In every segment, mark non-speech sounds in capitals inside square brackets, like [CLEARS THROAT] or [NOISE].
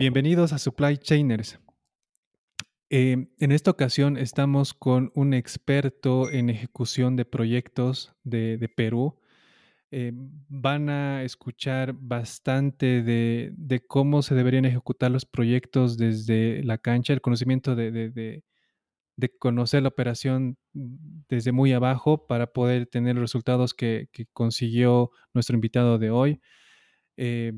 Bienvenidos a Supply Chainers. Eh, en esta ocasión estamos con un experto en ejecución de proyectos de, Perú. Eh, van a escuchar bastante de, cómo se deberían ejecutar los proyectos desde la cancha, el conocimiento de, conocer la operación desde muy abajo para poder tener los resultados que, consiguió nuestro invitado de hoy. Eh,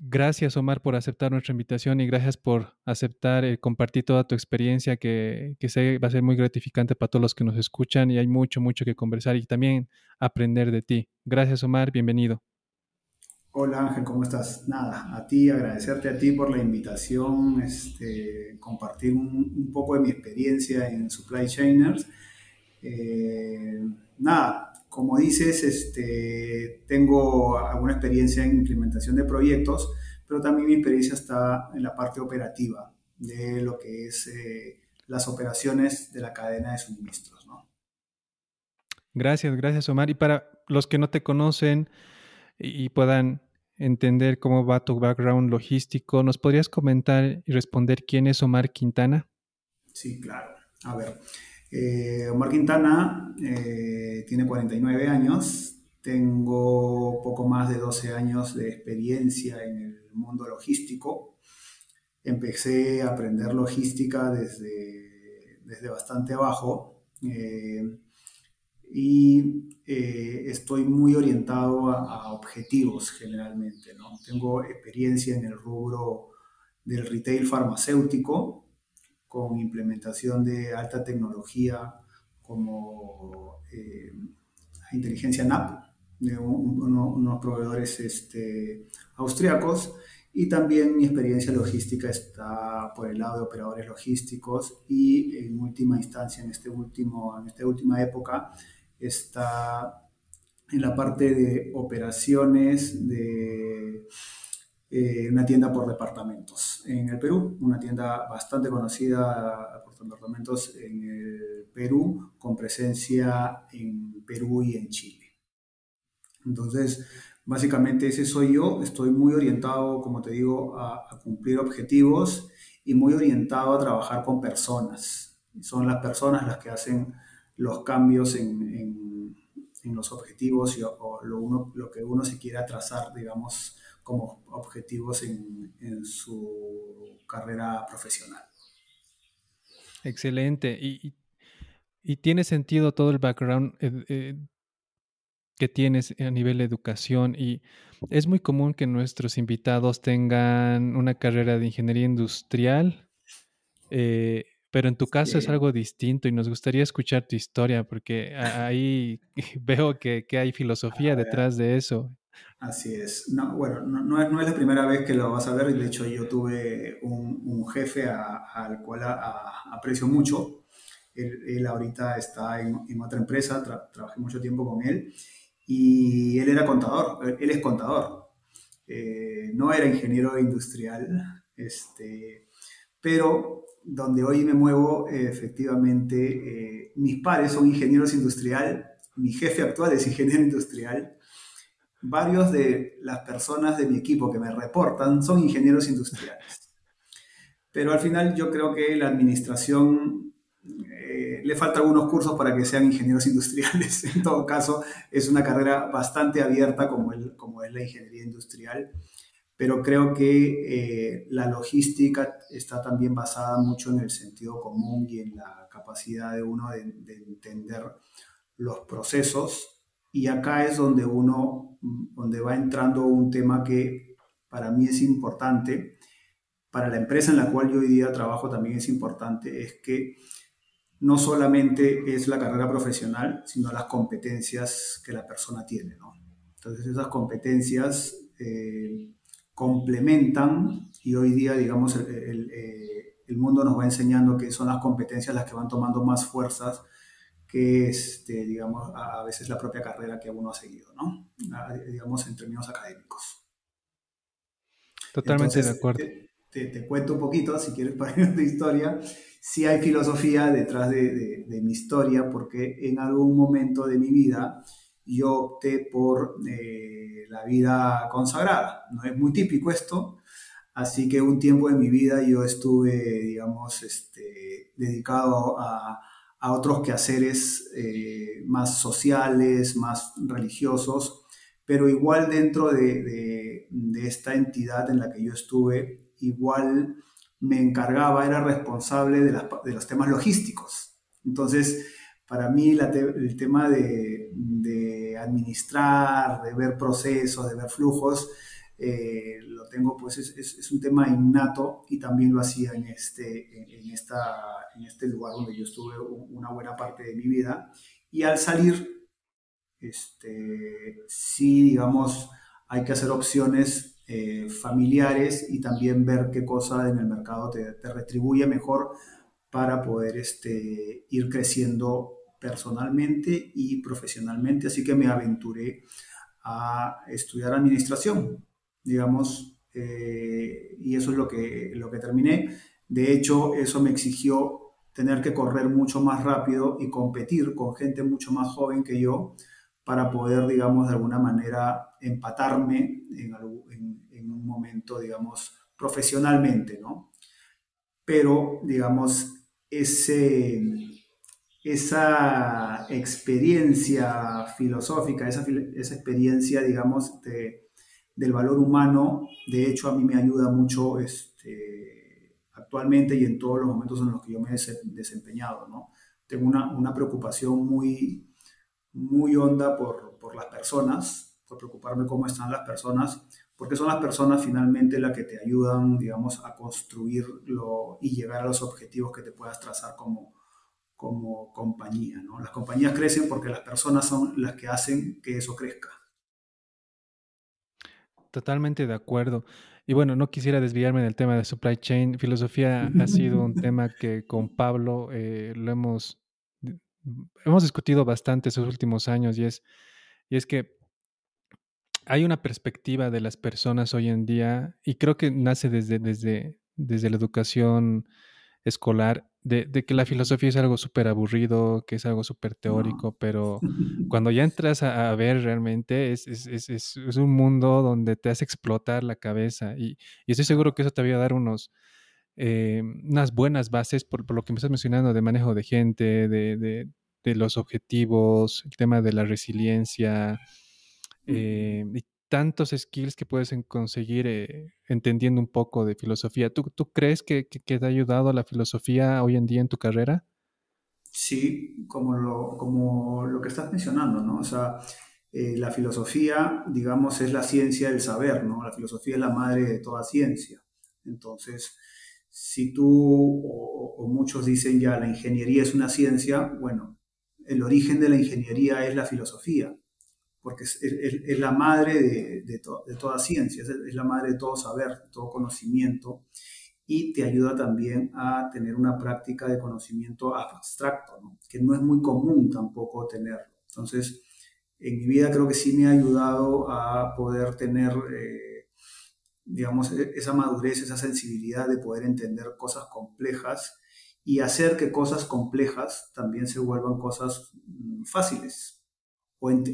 Gracias, Omar, por aceptar nuestra invitación y gracias por aceptar y compartir toda tu experiencia, que, que va a ser muy gratificante para todos los que nos escuchan y hay mucho, mucho que conversar y también aprender de ti. Gracias, Omar, bienvenido. Hola Ángel, ¿cómo estás? Nada, a ti, agradecerte a ti por la invitación, este, compartir un, poco de mi experiencia en Supply Chainers. Eh, nada, como dices, este, tengo alguna experiencia en implementación de proyectos, pero también mi experiencia está en la parte operativa de lo que es eh, las operaciones de la cadena de suministros. Gracias, gracias Omar. Y para los que no te conocen y puedan entender cómo va tu background logístico, ¿nos podrías comentar y responder quién es Omar Quintana? Sí, claro. A ver, eh, Omar Quintana eh, tiene 49 años, tengo poco más de 12 años de experiencia en el mundo logístico. Empecé a aprender logística desde, desde bastante abajo eh, y estoy muy orientado a, objetivos generalmente. Tengo experiencia en el rubro del retail farmacéutico, con implementación de alta tecnología como eh, inteligencia NAP, de unos proveedores este, austriacos, y también mi experiencia logística está por el lado de operadores logísticos y en última instancia, en, este último, en esta última época, está en la parte de operaciones de eh, una tienda por departamentos en el Perú, una tienda bastante conocida por departamentos en el Perú, con presencia en Perú y en Chile. Entonces, básicamente ese soy yo, estoy muy orientado, como te digo, a, cumplir objetivos y muy orientado a trabajar con personas. Son las personas las que hacen los cambios en, los objetivos y, o lo, uno, lo que uno se quiera trazar, digamos, como objetivos en, su carrera profesional. Excelente. Y, tiene sentido todo el background eh, eh, que tienes a nivel de educación y es muy común que nuestros invitados tengan una carrera de ingeniería industrial, eh, pero en tu caso es algo distinto y nos gustaría escuchar tu historia porque ahí [LAUGHS] veo que, que hay filosofía detrás de eso. Así es. No, bueno, no, es, no, es, la primera vez que lo vas a ver. De hecho, yo tuve un, un jefe al cual aprecio mucho. Él, ahorita está en, en otra empresa, trabajé mucho tiempo con él. Y él era contador, él es contador. Eh, no era ingeniero industrial, este, pero donde hoy me muevo, efectivamente, eh, mis pares son ingenieros industrial, mi jefe actual es ingeniero industrial varios de las personas de mi equipo que me reportan son ingenieros industriales. Pero al final yo creo que la administración eh, le falta algunos cursos para que sean ingenieros industriales. [LAUGHS] En todo caso, es una carrera bastante abierta como, el, como es la ingeniería industrial. Pero creo que eh, la logística está también basada mucho en el sentido común y en la capacidad de uno de, de entender los procesos y acá es donde uno, donde va entrando un tema que para mí es importante, para la empresa en la cual yo hoy día trabajo también es importante, es que no solamente es la carrera profesional, sino las competencias que la persona tiene, ¿no? Entonces esas competencias eh, complementan y hoy día, digamos, el, eh, el, mundo nos va enseñando que son las competencias las que van tomando más fuerzas que este, digamos, a veces la propia carrera que uno ha seguido, ¿no? digamos, en términos académicos. Totalmente de acuerdo. Te, cuento un poquito, si quieres, [LAUGHS] para tu historia. Sí hay filosofía detrás de, mi historia, porque en algún momento de mi vida yo opté por eh, la vida consagrada. No es muy típico esto. Así que un tiempo de mi vida yo estuve, digamos, este, dedicado a, a otros quehaceres eh, más sociales, más religiosos, pero igual dentro de, de, esta entidad en la que yo estuve, igual me encargaba, era responsable de, de los temas logísticos. Entonces, para mí el tema de, de, administrar, de ver procesos, de ver flujos, eh, lo tengo, pues es, es, un tema innato y también lo hacía en este, en, esta, en este lugar donde yo estuve una buena parte de mi vida. Y al salir, este, sí, digamos, hay que hacer opciones eh, familiares y también ver qué cosa en el mercado te, te retribuye mejor para poder este, ir creciendo personalmente y profesionalmente. Así que me aventuré a estudiar administración digamos, eh, y eso es lo que, lo que terminé. De hecho, eso me exigió tener que correr mucho más rápido y competir con gente mucho más joven que yo para poder, digamos, de alguna manera empatarme en, en, un momento, digamos, profesionalmente, ¿no? Pero, digamos, ese, esa experiencia filosófica, esa, esa experiencia, digamos, de, del valor humano, de hecho a mí me ayuda mucho este, actualmente y en todos los momentos en los que yo me he desempeñado. ¿no? Tengo una, una, preocupación muy, muy honda por, por, las personas, por preocuparme cómo están las personas, porque son las personas finalmente las que te ayudan, digamos, a construirlo y llegar a los objetivos que te puedas trazar como, como compañía. ¿no? Las compañías crecen porque las personas son las que hacen que eso crezca. Totalmente de acuerdo. Y bueno, no quisiera desviarme del tema de supply chain. Filosofía [LAUGHS] ha sido un tema que con Pablo eh, lo hemos, hemos discutido bastante estos últimos años y es, y es que hay una perspectiva de las personas hoy en día y creo que nace desde, desde, desde la educación escolar de, que la filosofía es algo súper aburrido, que es algo súper teórico, pero [LAUGHS] cuando ya entras a, ver realmente es, es, es, es, un mundo donde te hace explotar la cabeza y, y estoy seguro que eso te va a dar unos, eh, unas buenas bases por, por, lo que me estás mencionando de manejo de gente, de, de, de los objetivos, el tema de la resiliencia. Eh, tantos skills que puedes conseguir eh, entendiendo un poco de filosofía. ¿Tú, crees que, te ha ayudado la filosofía hoy en día en tu carrera? Sí, como lo, como lo que estás mencionando, ¿no? O sea, eh, la filosofía, digamos, es la ciencia del saber, ¿no? La filosofía es la madre de toda ciencia. Entonces, si tú o muchos dicen ya la ingeniería es una ciencia, bueno, el origen de la ingeniería es la filosofía porque es, la madre de, de, toda ciencia, es, la madre de todo saber, de todo conocimiento, y te ayuda también a tener una práctica de conocimiento abstracto, que no es muy común tampoco tenerlo. Entonces, en mi vida creo que sí me ha ayudado a poder tener, eh, digamos, e, esa madurez, esa sensibilidad de poder entender cosas complejas y hacer que cosas complejas también se vuelvan cosas mm, fáciles,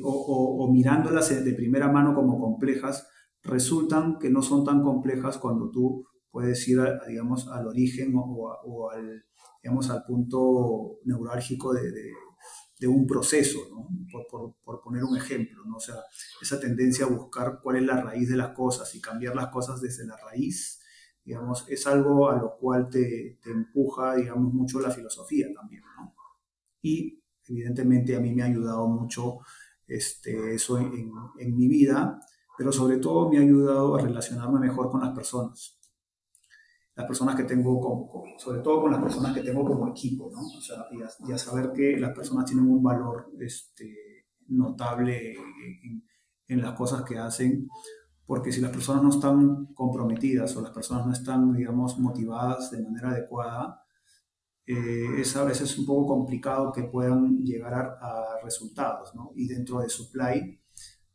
o, mirándolas de primera mano como complejas, resultan que no son tan complejas cuando tú puedes ir, digamos, al origen o, al, digamos, al punto neurálgico de, de, un proceso, por, poner un ejemplo, ¿no? o sea, esa tendencia a buscar cuál es la raíz de las cosas y cambiar las cosas desde la raíz, digamos, es algo a lo cual te, te empuja, digamos, mucho la filosofía también. Y evidentemente a mí me ha ayudado mucho este, eso en, en, mi vida, pero sobre todo me ha ayudado a relacionarme mejor con las personas. Las personas que tengo, como, sobre todo con las personas que tengo como equipo, ¿no? O sea, y a, saber que las personas tienen un valor este, notable en, en las cosas que hacen, porque si las personas no están comprometidas o las personas no están, digamos, motivadas de manera adecuada, eh, es a veces un poco complicado que puedan llegar a, resultados, ¿no? Y dentro de supply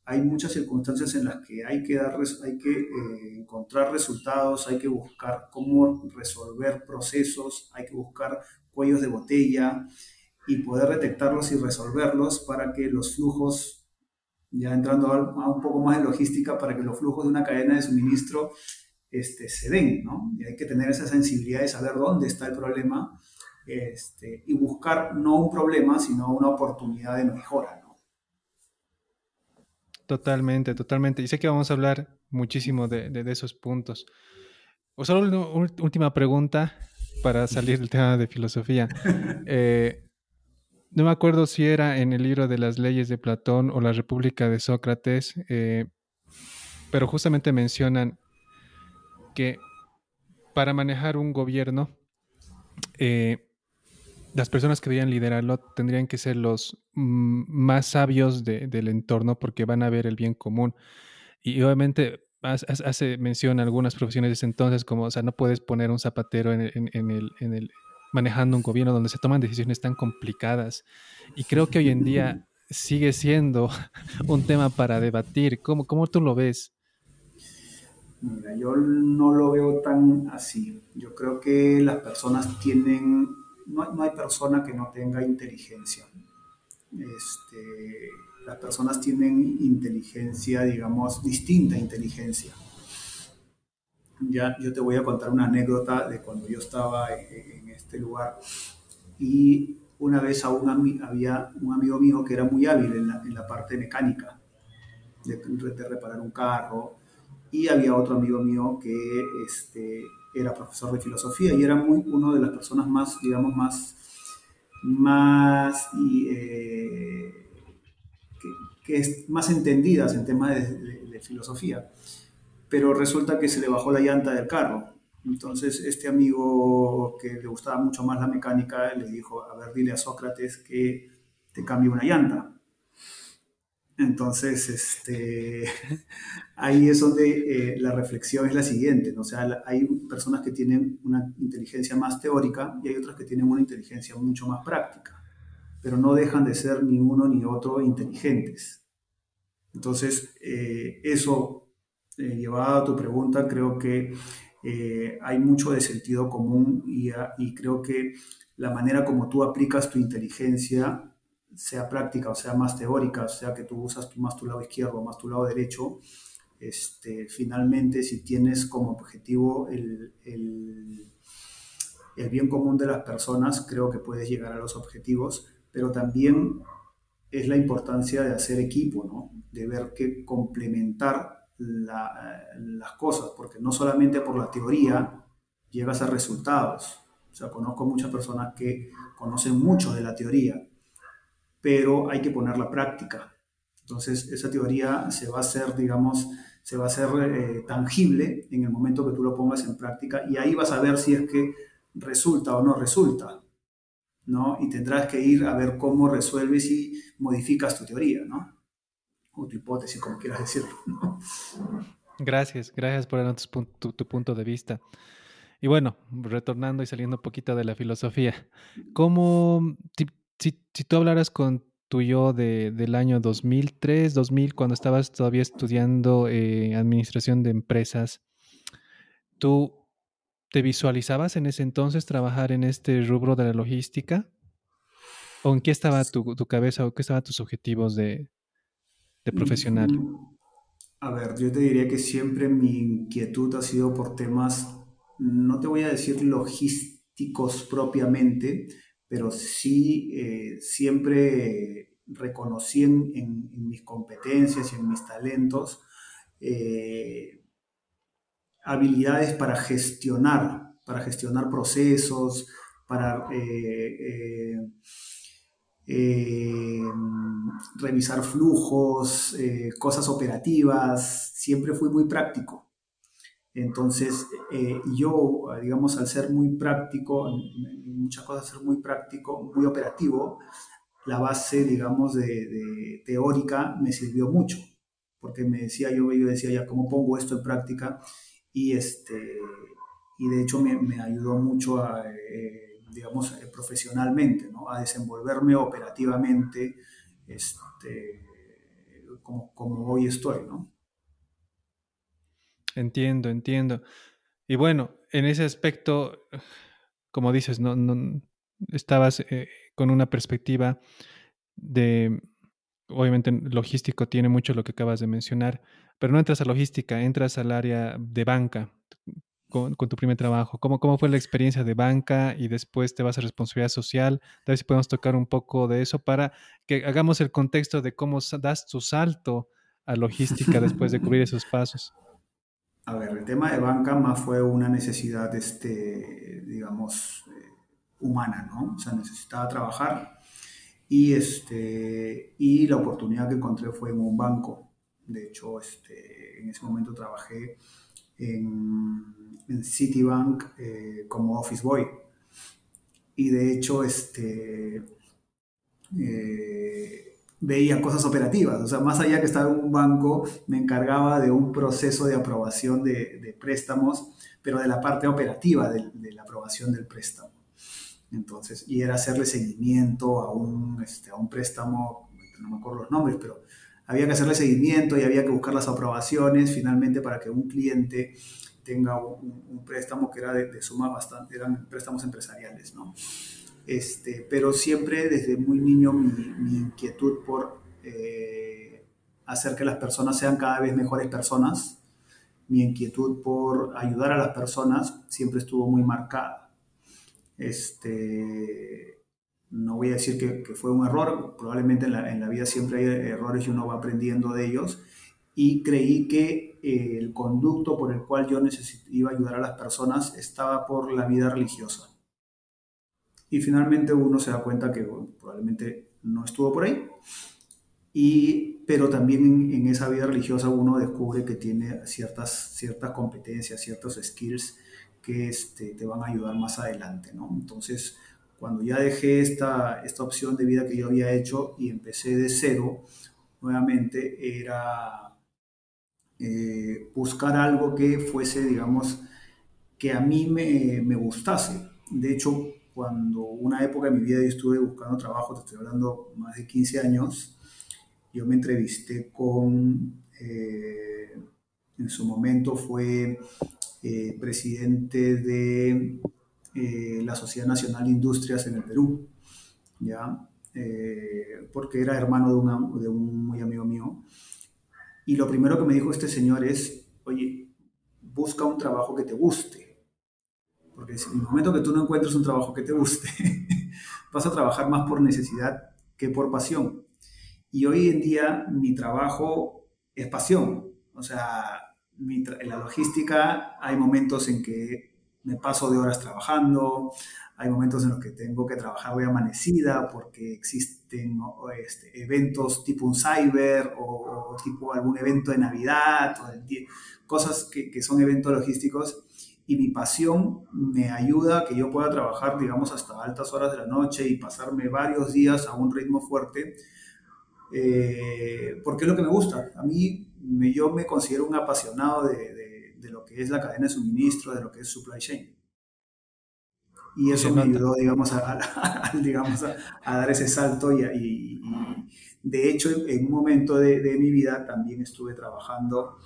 hay muchas circunstancias en las que hay que, dar, hay que eh, encontrar resultados, hay que buscar cómo resolver procesos, hay que buscar cuellos de botella y poder detectarlos y resolverlos para que los flujos, ya entrando a un poco más de logística, para que los flujos de una cadena de suministro este, se den, ¿no? Y hay que tener esa sensibilidad de saber dónde está el problema este, y buscar no un problema, sino una oportunidad de mejora, ¿no? Totalmente, totalmente. Y sé que vamos a hablar muchísimo de, de, esos puntos. O solo una última pregunta para salir del tema de filosofía. [LAUGHS] Eh, no me acuerdo si era en el libro de las leyes de Platón o la República de Sócrates, eh, pero justamente mencionan que para manejar un gobierno, eh, las personas que deberían liderarlo tendrían que ser los mm, más sabios del entorno porque van a ver el bien común. Y obviamente hace mención a algunas profesiones de ese entonces, como, o sea, no puedes poner un zapatero en el, en el manejando un gobierno donde se toman decisiones tan complicadas. Y creo que hoy en día [LAUGHS] sigue siendo [LAUGHS] un tema para debatir. ¿Cómo, cómo tú lo ves? Mira, yo no lo veo tan así. Yo creo que las personas tienen, no, no hay persona que no tenga inteligencia. Este, las personas tienen inteligencia, digamos, distinta inteligencia. Ya yo te voy a contar una anécdota de cuando yo estaba en, este lugar. Y una vez a un, había un amigo mío que era muy hábil en la, en la parte mecánica, de, de, reparar un carro, y había otro amigo mío que este, era profesor de filosofía y era muy, uno de las personas más, digamos, más, más eh, que, es más entendidas en temas de, de filosofía. Pero resulta que se le bajó la llanta del carro entonces este amigo que le gustaba mucho más la mecánica le dijo, a ver, dile a Sócrates que te cambie una llanta. Entonces, este, [LAUGHS] ahí es donde eh, la reflexión es la siguiente, ¿no? o sea, hay personas que tienen una inteligencia más teórica y hay otras que tienen una inteligencia mucho más práctica, pero no dejan de ser ni uno ni otro inteligentes. Entonces, eh, eso, eh, llevado a tu pregunta, creo que hay mucho de sentido común y, y, creo que la manera como tú aplicas tu inteligencia, sea práctica o sea más teórica, o sea que tú usas más tu lado izquierdo o más tu lado derecho, este, finalmente si tienes como objetivo el, el, el bien común de las personas, creo que puedes llegar a los objetivos, pero también es la importancia de hacer equipo, ¿no? de ver que complementar las cosas, porque no solamente por la teoría llegas a resultados. O sea, conozco muchas personas que conocen mucho de la teoría, pero hay que poner la práctica. Entonces, esa teoría se va a hacer, digamos, se va a hacer eh, tangible en el momento que tú lo pongas en práctica y ahí vas a ver si es que resulta o no resulta, ¿no? Y tendrás que ir a ver cómo resuelves y modificas tu teoría, ¿no? o tu hipótesis, como quieras decirlo. Gracias, gracias por darnos tu, tu, punto de vista. Y bueno, retornando y saliendo un poquito de la filosofía, ¿cómo, si, si, tú hablaras con tu yo de, del año 2003, 2000, cuando estabas todavía estudiando eh, administración de empresas, ¿tú te visualizabas en ese entonces trabajar en este rubro de la logística? ¿O en qué estaba tu, tu cabeza o qué estaban tus objetivos de, de profesional? A ver, yo te diría que siempre mi inquietud ha sido por temas, no te voy a decir logísticos propiamente, pero sí eh, siempre reconocí en, mis competencias y en mis talentos eh, habilidades para gestionar, para gestionar procesos, para eh, revisar flujos, cosas operativas, siempre fui muy práctico. Entonces, eh, yo, digamos, al ser muy práctico, muchas cosas ser muy práctico, muy operativo, la base, digamos, de, teórica me sirvió mucho, porque me decía yo, yo decía ya, ¿cómo pongo esto en práctica? Y, este, y de hecho me, ayudó mucho a digamos, eh, profesionalmente, ¿no? a desenvolverme operativamente este, como, como, hoy estoy. ¿no? Entiendo, entiendo. Y bueno, en ese aspecto, como dices, no, no estabas eh, con una perspectiva de, obviamente, logístico tiene mucho lo que acabas de mencionar. pero no entras a logística, entras al área de banca con, tu primer trabajo. ¿Cómo, ¿Cómo fue la experiencia de banca y después te vas a responsabilidad social? Ver si podemos tocar un poco de eso para que hagamos el contexto de cómo das tu salto a logística después de cubrir [LAUGHS] esos pasos. A ver, el tema de banca más fue una necesidad, este, digamos, eh, humana, ¿no? O sea, necesitaba trabajar y, este, y la oportunidad que encontré fue en un banco. De hecho, este, en ese momento trabajé en, Citibank eh, como office boy. Y de hecho, este, eh, veía cosas operativas. O sea, más allá que estar en un banco, me encargaba de un proceso de aprobación de, préstamos, pero de la parte operativa de, de, la aprobación del préstamo. Entonces, y era hacerle seguimiento a un, este, a un préstamo, no me acuerdo los nombres, pero había que hacerle seguimiento y había que buscar las aprobaciones finalmente para que un cliente tenga un, préstamo que era de, suma bastante, eran préstamos empresariales, ¿no? Este, pero siempre desde muy niño mi, inquietud por eh, hacer que las personas sean cada vez mejores personas, mi inquietud por ayudar a las personas siempre estuvo muy marcada. Este, no voy a decir que, fue un error, probablemente en la, vida siempre hay errores y uno va aprendiendo de ellos, y creí que eh, el conducto por el cual yo iba a ayudar a las personas estaba por la vida religiosa. Y finalmente uno se da cuenta que probablemente no estuvo por ahí, y, pero también en, esa vida religiosa uno descubre que tiene ciertas, ciertas competencias, ciertos skills que este, te van a ayudar más adelante, ¿no? Entonces, cuando ya dejé esta, esta opción de vida que yo había hecho y empecé de cero, nuevamente era eh, buscar algo que fuese, digamos, que a mí me, me, gustase. De hecho, cuando una época de mi vida yo estuve buscando trabajo, te estoy hablando más de 15 años, yo me entrevisté con, eh, en su momento fue eh, presidente de eh, la Sociedad Nacional de Industrias en el Perú, ¿ya? Porque era hermano de, un muy amigo mío. Y lo primero que me dijo este señor es, oye, busca un trabajo que te guste. Porque en el momento que tú no encuentres un trabajo que te guste, [LAUGHS] vas a trabajar más por necesidad que por pasión. Y hoy en día mi trabajo es pasión. O sea, en la logística hay momentos en que me paso de horas trabajando, hay momentos en los que tengo que trabajar de amanecida porque existen este, eventos tipo un cyber o, tipo algún evento de Navidad, o cosas que, que, son eventos logísticos y mi pasión me ayuda a que yo pueda trabajar, digamos, hasta altas horas de la noche y pasarme varios días a un ritmo fuerte, eh, porque es lo que me gusta. A mí, me, yo me considero un apasionado de, de lo que es la cadena de suministro, de lo que es supply chain. Y eso me ayudó, digamos, a, digamos a, dar ese salto y, de hecho en un momento de, de, mi vida también estuve trabajando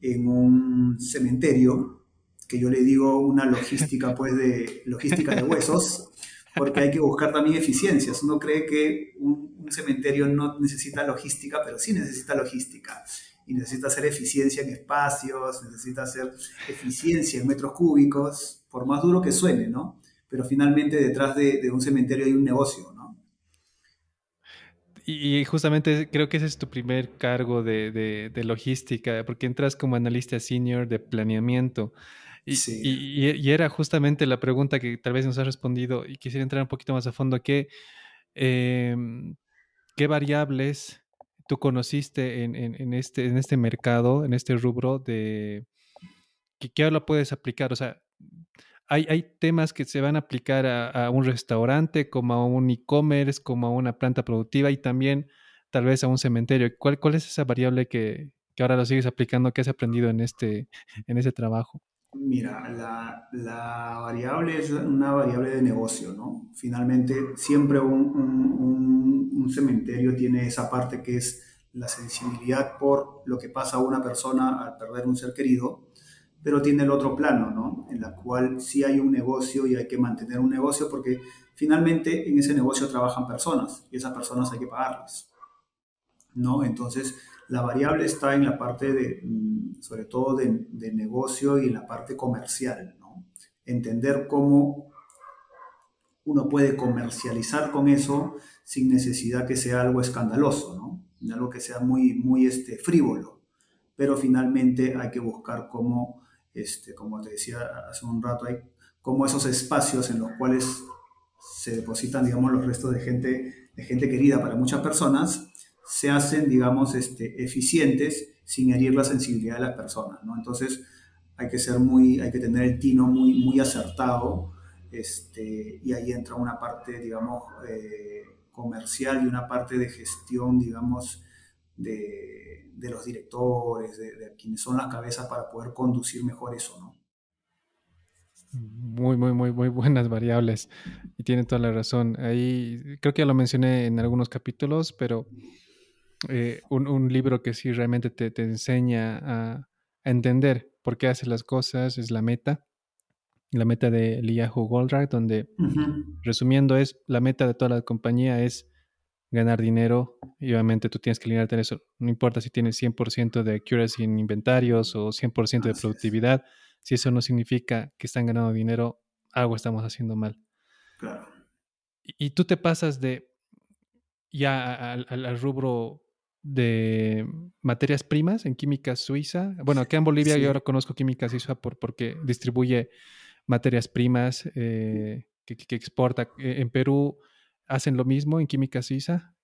en un cementerio que yo le digo una logística pues de logística de huesos porque hay que buscar también eficiencias. Uno cree que un, cementerio no necesita logística, pero sí necesita logística y necesita hacer eficiencia en espacios, necesita hacer eficiencia en metros cúbicos, por más duro que suene, ¿no? Pero finalmente detrás de, un cementerio hay un negocio, ¿no? Y, justamente creo que ese es tu primer cargo de, logística, porque entras como analista senior de planeamiento. Y, sí. y, era justamente la pregunta que tal vez nos has respondido y quisiera entrar un poquito más a fondo. ¿Qué, em, qué variables tú conociste en, este, en este mercado, en este rubro, de que, qué ahora puedes aplicar? O sea, hay, hay temas que se van a aplicar a, un restaurante, como a un e-commerce, como a una planta productiva y también tal vez a un cementerio. ¿Cuál, cuál es esa variable que, que ahora lo sigues aplicando, que has aprendido en, este, en ese trabajo? Mira, la, variable es una variable de negocio, ¿no? Finalmente, siempre un, un, un, cementerio tiene esa parte que es la sensibilidad por lo que pasa a una persona al perder un ser querido, pero tiene el otro plano, ¿no? En la cual sí hay un negocio y hay que mantener un negocio porque finalmente en ese negocio trabajan personas y esas personas hay que pagarlas, ¿no? Entonces, La variable está en la parte de, mm, sobre todo de, de negocio y en la parte comercial, ¿no? Entender cómo uno puede comercializar con eso sin necesidad que sea algo escandaloso, ¿no? Algo que sea muy, muy este, frívolo. Pero finalmente hay que buscar cómo, este, como te decía hace un rato, hay como esos espacios en los cuales se depositan, digamos, los restos de gente, de gente querida para muchas personas, se hacen, digamos, este, eficientes sin herir la sensibilidad de las personas, ¿no? Entonces hay que ser muy, hay que tener el tino muy, muy acertado este, y ahí entra una parte, digamos, eh, comercial y una parte de gestión, digamos, de, de los directores, de, de, quienes son las cabezas para poder conducir mejor eso, ¿no? Muy, muy, muy, muy buenas variables. Y tiene toda la razón. Ahí creo que ya lo mencioné en algunos capítulos, pero eh, un, un, libro que sí realmente te, te enseña a, a, entender por qué haces las cosas es La Meta. La meta de Eliyahu Goldratt, donde, uh -huh. resumiendo, es la meta de toda la compañía es ganar dinero y obviamente tú tienes que alinearte en eso. No importa si tienes 100% de accuracy en inventarios o 100% de productividad. Si eso no significa que están ganando dinero, algo estamos haciendo mal. Claro. Y, y tú te pasas de ya al, al, rubro de materias primas en química suiza. Bueno, acá en Bolivia sí. yo ahora conozco química suiza por, porque distribuye materias primas eh, que, que, exporta. Eh, En Perú hacen lo mismo en química suiza.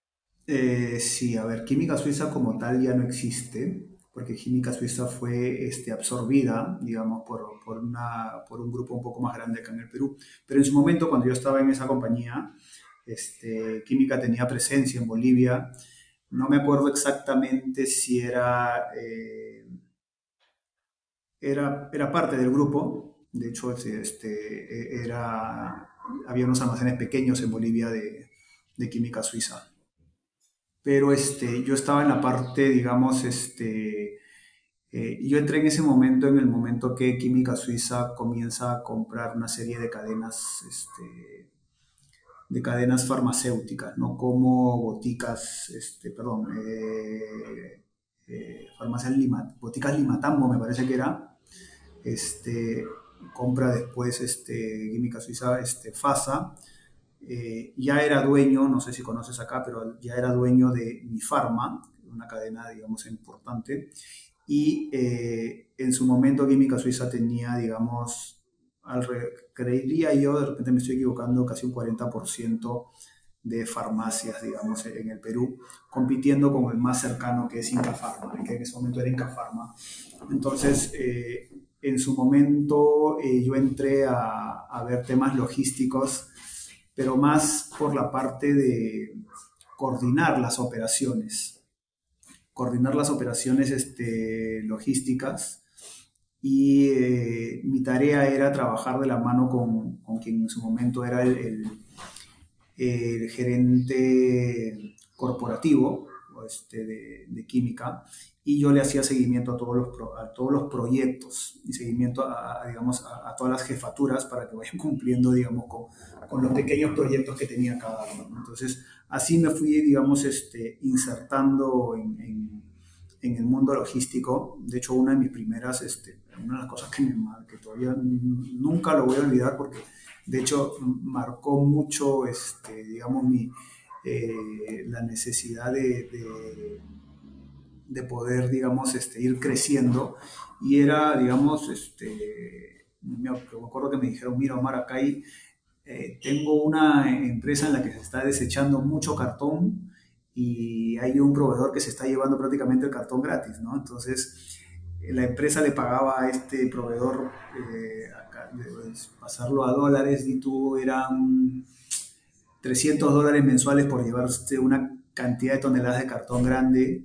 Eh, sí, a ver, química suiza como tal ya no existe porque Química Suiza fue este, absorbida, digamos, por, por, una, por, un grupo un poco más grande acá en el Perú. Pero en su momento, cuando yo estaba en esa compañía, este, Química tenía presencia en Bolivia. No me acuerdo exactamente si era, eh, era, era parte del grupo. De hecho, este, era, había unos almacenes pequeños en Bolivia de, de Química Suiza pero este, yo estaba en la parte, digamos, este, eh, yo entré en ese momento, en el momento que Química Suiza comienza a comprar una serie de cadenas, este, de cadenas farmacéuticas, ¿no? Como boticas, este, perdón, eh, eh, farmacias Lima, boticas Limatambo me parece que era, este, compra después este, Química Suiza, este, FASA, eh, ya era dueño, no sé si conoces acá, pero ya era dueño de Mi Pharma, una cadena, digamos, importante. Y eh, en su momento Química Suiza tenía, digamos, al creería yo, de repente me estoy equivocando, casi un 40% de farmacias, digamos, en el Perú, compitiendo con el más cercano que es Inca Pharma, que en ese momento era Inca Pharma. Entonces, eh, en su momento eh, yo entré a, a ver temas logísticos pero más por la parte de coordinar las operaciones, coordinar las operaciones este, logísticas y eh, mi tarea era trabajar de la mano con, con quien en su momento era el, el, el gerente corporativo este, de, de, química y yo le hacía seguimiento a todos los, a todos los proyectos y seguimiento a, a digamos, a, a, todas las jefaturas para que vayan [LAUGHS] cumpliendo, digamos, con, con los pequeños proyectos que tenía cada uno. Entonces, así me fui, digamos, este, insertando en, en, en, el mundo logístico. De hecho, una de mis primeras, este, una de las cosas que, me, que todavía nunca lo voy a olvidar porque, de hecho, marcó mucho, este, digamos, mi, eh, la necesidad de, de de poder, digamos, este, ir creciendo. Y era, digamos, este, me acuerdo que me dijeron, mira, Omar, acá hay, eh, tengo una empresa en la que se está desechando mucho cartón y hay un proveedor que se está llevando prácticamente el cartón gratis, ¿no? Entonces, la empresa le pagaba a este proveedor eh, acá, pues, pasarlo a dólares y tú eran 300 dólares mensuales por llevarte una cantidad de toneladas de cartón grande.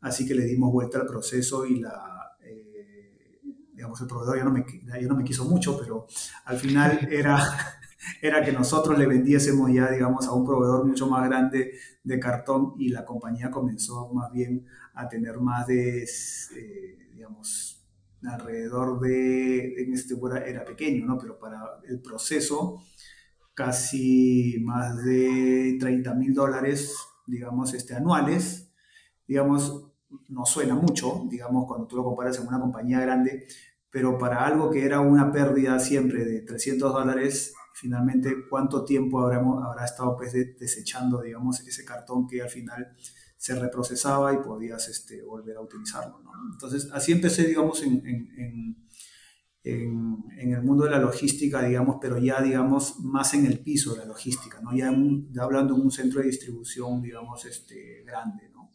Así que le dimos vuelta al proceso y la, eh, digamos, el proveedor ya no, me, ya no me quiso mucho, pero al final [LAUGHS] era, era que nosotros le vendiésemos ya, digamos, a un proveedor mucho más grande de cartón y la compañía comenzó más bien a tener más de, eh, digamos, alrededor de, en este era pequeño, ¿no? Pero para el proceso, casi más de 30 mil dólares, digamos, este, anuales, digamos, no suena mucho, digamos, cuando tú lo comparas en una compañía grande, pero para algo que era una pérdida siempre de 300 dólares, finalmente, ¿cuánto tiempo habremos, habrá estado pues, desechando, digamos, ese cartón que al final se reprocesaba y podías este, volver a utilizarlo? ¿no? Entonces, así empecé, digamos, en, en, en, en, el mundo de la logística, digamos, pero ya, digamos, más en el piso de la logística, ¿no? Ya, ya hablando de un centro de distribución, digamos, este, grande, ¿no?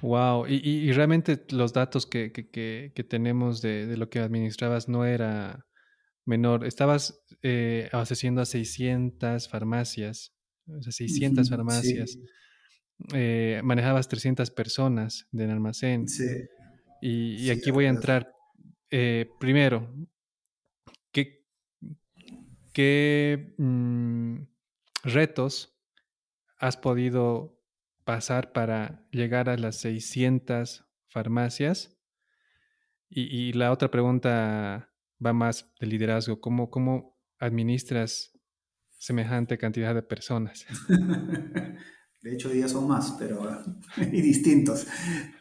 Wow, y, y, realmente los datos que, que, que tenemos de, de, lo que administrabas no era menor. Estabas eh, abasteciendo a 600 farmacias, o sea, 600 farmacias. Sí. Eh, manejabas 300 personas en almacén. Sí. Y, y aquí voy a entrar eh, primero, ¿qué, qué mmm, retos has podido pasar para llegar a las 600 farmacias? Y, y la otra pregunta va más de liderazgo. ¿Cómo, cómo administras semejante cantidad de personas? [LAUGHS] De hecho, hoy día son más, pero [LAUGHS] y distintos.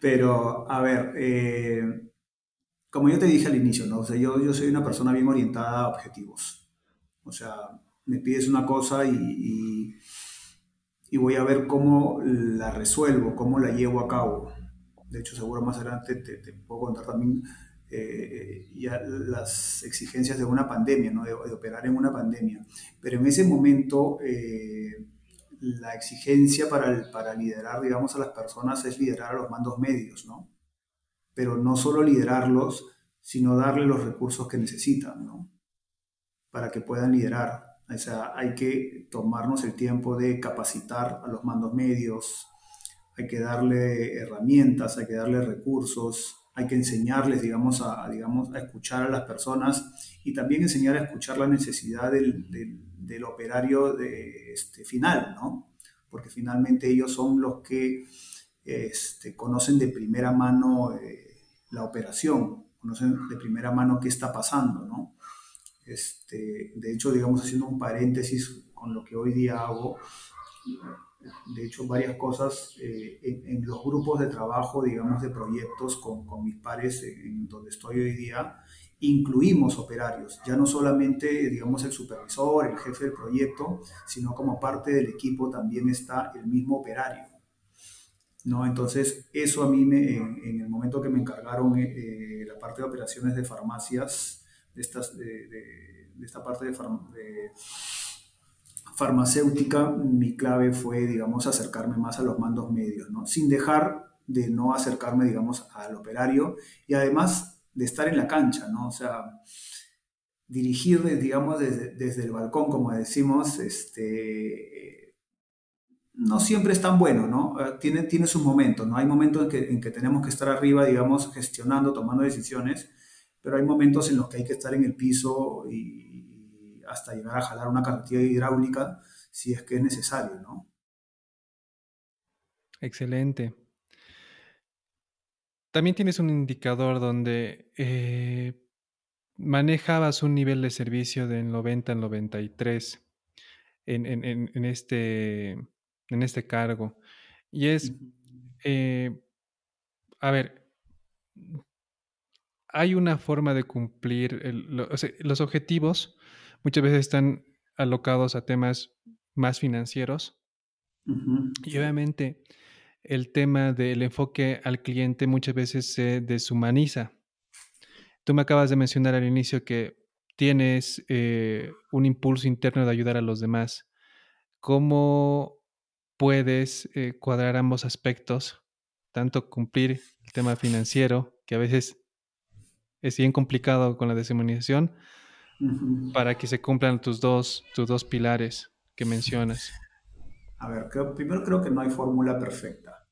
Pero, a ver, eh, como yo te dije al inicio, ¿no? O sea, yo, yo soy una persona bien orientada a objetivos. O sea, me pides una cosa y, y, y, voy a ver cómo la resuelvo, cómo la llevo a cabo. De hecho, seguro más adelante te, te puedo contar también eh, ya las exigencias de una pandemia, ¿no? de, de, operar en una pandemia. Pero en ese momento, eh, la exigencia para, para liderar, digamos, a las personas es liderar a los mandos medios, ¿no? pero no solo liderarlos, sino darle los recursos que necesitan, ¿no? Para que puedan liderar. O sea, hay que tomarnos el tiempo de capacitar a los mandos medios, hay que darle herramientas, hay que darle recursos, hay que enseñarles, digamos, a, digamos, a escuchar a las personas y también enseñar a escuchar la necesidad del, del, del operario de, este, final, ¿no? Porque finalmente ellos son los que este, conocen de primera mano eh, la operación, conocen de primera mano qué está pasando, ¿no? Este, de hecho, digamos, haciendo un paréntesis con lo que hoy día hago, de hecho, varias cosas eh, en, en, los grupos de trabajo, digamos, de proyectos con, con mis pares en donde estoy hoy día, incluimos operarios, ya no solamente, digamos, el supervisor, el jefe del proyecto, sino como parte del equipo también está el mismo operario. ¿no? Entonces, eso a mí, me, en, en el momento que me encargaron eh, eh, la parte de operaciones de farmacias, de, estas, de, de, de esta parte de, de, farmacéutica, mi clave fue, digamos, acercarme más a los mandos medios, ¿no? Sin dejar de no acercarme, digamos, al operario y además de estar en la cancha, ¿no? O sea, dirigir, digamos, desde, desde el balcón, como decimos, este no siempre es tan bueno, ¿no? Eh, tiene, tiene sus momentos, ¿no? Hay momentos en que, en que tenemos que estar arriba, digamos, gestionando, tomando decisiones, pero hay momentos en los que hay que estar en el piso y hasta llegar a jalar una carretilla hidráulica si es que es necesario, ¿no? Excelente. También tienes un indicador donde eh, manejabas un nivel de servicio del 90 al 93 en, en, en, este en este cargo. Y es, eh, a ver, hay una forma de cumplir el, lo, o sea, los objetivos muchas veces están alocados a temas más financieros uh -huh. y obviamente el tema del enfoque al cliente muchas veces se deshumaniza. Tú me acabas de mencionar al inicio que tienes eh, un impulso interno de ayudar a los demás. ¿Cómo puedes eh, cuadrar ambos aspectos, tanto cumplir el tema financiero, que a veces es bien complicado con la deshumanización, uh -huh. para que se cumplan tus dos, tus dos pilares que mencionas? A ver, creo, primero creo que no hay fórmula perfecta.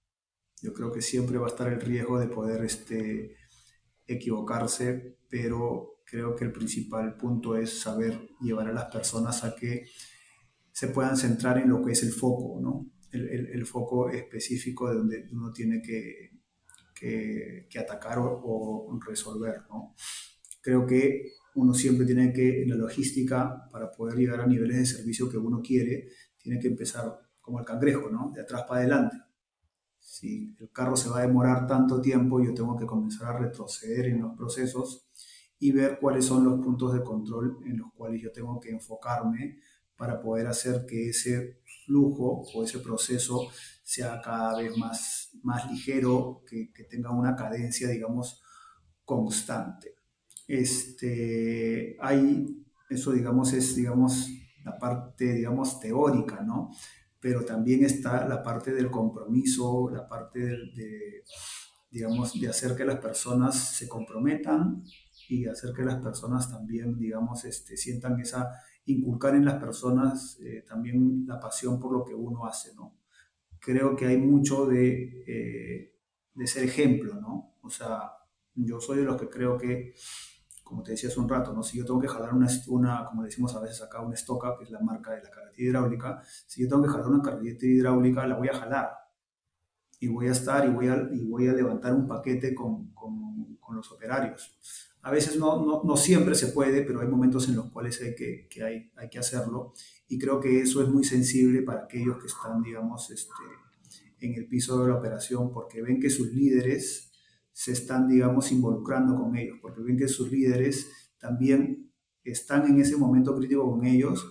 Yo creo que siempre va a estar el riesgo de poder este, equivocarse, pero creo que el principal punto es saber llevar a las personas a que se puedan centrar en lo que es el foco, ¿no? El, el, el foco específico de donde uno tiene que, que, que atacar o, o, resolver, ¿no? Creo que uno siempre tiene que, en la logística, para poder llegar a niveles de servicio que uno quiere, tiene que empezar como el cangrejo, ¿no? De atrás para adelante. si el carro se va a demorar tanto tiempo, yo tengo que comenzar a retroceder en los procesos y ver cuáles son los puntos de control en los cuales yo tengo que enfocarme para poder hacer que ese flujo o ese proceso sea cada vez más, más ligero, que, que tenga una cadencia, digamos, constante. Este, hay, eso, digamos, es, digamos, la parte, digamos, teórica, ¿no? Pero también está la parte del compromiso, la parte de, digamos, de hacer que las personas se comprometan y hacer que las personas también, digamos, este, sientan esa, inculcar en las personas eh, también la pasión por lo que uno hace, ¿no? Creo que hay mucho de, eh, de ser ejemplo, ¿no? O sea, yo soy de los que creo que como te decía hace un rato, ¿no? si yo tengo que jalar una, una, como decimos a veces acá, una estoca, que es la marca de la carretilla hidráulica, si yo tengo que jalar una carretilla hidráulica, la voy a jalar. Y voy a estar y voy a, y voy a levantar un paquete con, con, con los operarios. A veces no, no, no, siempre se puede, pero hay momentos en los cuales hay que, que hay, hay, que hacerlo. Y creo que eso es muy sensible para aquellos que están, digamos, este, en el piso de la operación, porque ven que sus líderes se están, digamos, involucrando con ellos, porque ven que sus líderes también están en ese momento crítico con ellos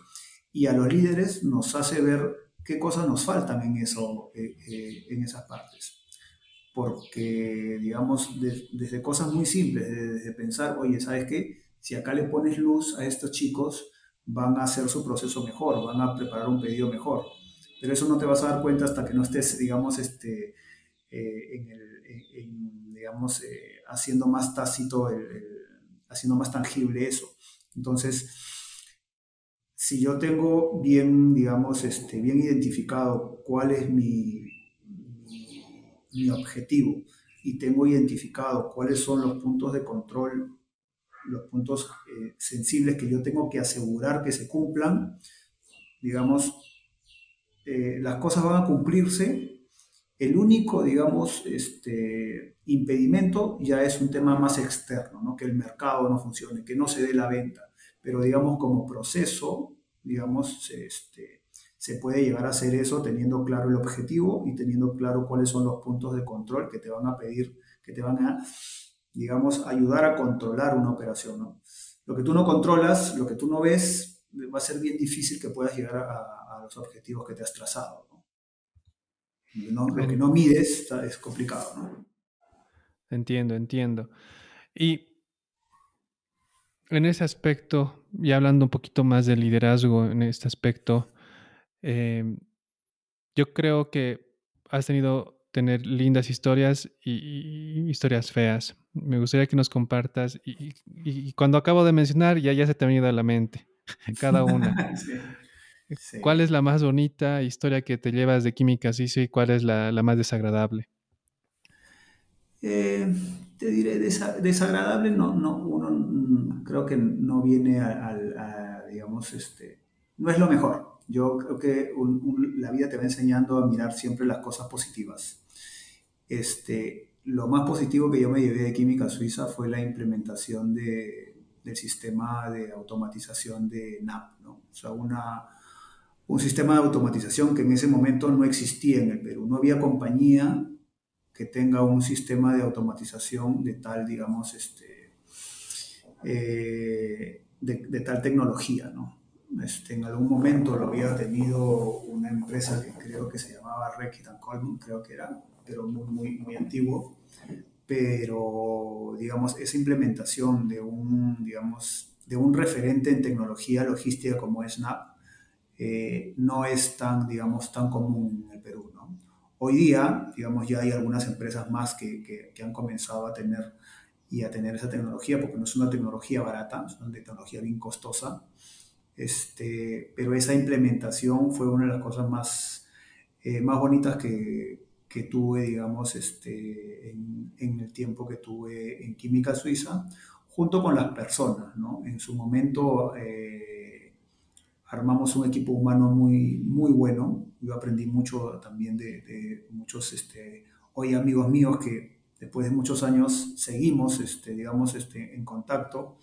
y a los líderes nos hace ver qué cosas nos faltan en, eso, eh, eh, en esas partes. Porque, digamos, desde cosas muy simples, desde pensar, oye, ¿sabes qué? Si acá le pones luz a estos chicos, van a hacer su proceso mejor, van a preparar un pedido mejor. Pero eso no te vas a dar cuenta hasta que no estés, digamos, este, eh, en, el, en digamos, eh, haciendo más tácito, haciendo más tangible eso. Entonces, si yo tengo bien, digamos, este, bien identificado cuál es mi, mi, objetivo y tengo identificado cuáles son los puntos de control, los puntos eh, sensibles que yo tengo que asegurar que se cumplan, digamos, eh, las cosas van a cumplirse el único, digamos, este, impedimento ya es un tema más externo, ¿no? que el mercado no funcione, que no se dé la venta. Pero, digamos, como proceso, digamos, este, se puede llegar a hacer eso teniendo claro el objetivo y teniendo claro cuáles son los puntos de control que te van a pedir, que te van a, digamos, ayudar a controlar una operación. ¿no? Lo que tú no controlas, lo que tú no ves, va a ser bien difícil que puedas llegar a, a los objetivos que te has trazado. ¿no? Lo que no mides es complicado, ¿no? Entiendo, entiendo. Y en ese aspecto, y hablando un poquito más de liderazgo en este aspecto, em, yo creo que has tenido tener lindas historias y, historias feas. Me gustaría que nos compartas y, cuando acabo de mencionar ya ya se te ha venido a la mente [LAUGHS] cada una. [LAUGHS] sí. ¿Cuál es la más bonita historia que te llevas de Química Suiza y cuál es la, más desagradable? Eh, te diré, desagradable, no, no, uno creo que no viene a, digamos, este, no es lo mejor. Yo creo que la vida te va enseñando a mirar siempre las cosas positivas. Este, lo más positivo que yo me llevé de Química Suiza fue la implementación de, del sistema de automatización de NAP, ¿no? O sea, una, un sistema de automatización que en ese momento no existía en el Perú. No había compañía que tenga un sistema de automatización de tal, digamos, este, eh, de, tal tecnología, ¿no? Este, en algún momento lo había tenido una empresa que creo que se llamaba Reckitt Coleman, creo que era, pero muy, muy, muy antiguo. Pero, digamos, esa implementación de un, digamos, de un referente en tecnología logística como Snap eh, no es tan, digamos, tan común Hoy día, digamos, ya hay algunas empresas más que, que, han comenzado a tener y a tener esa tecnología, porque no es una tecnología barata, es una tecnología bien costosa, este, pero esa implementación fue una de las cosas más, eh, más bonitas que, que, tuve, digamos, este, en, en, el tiempo que tuve en Química Suiza, junto con las personas, ¿no? En su momento... Eh, armamos un equipo humano muy, muy bueno. Yo aprendí mucho también de, muchos este, hoy amigos míos que después de muchos años seguimos, este, digamos, este, en contacto.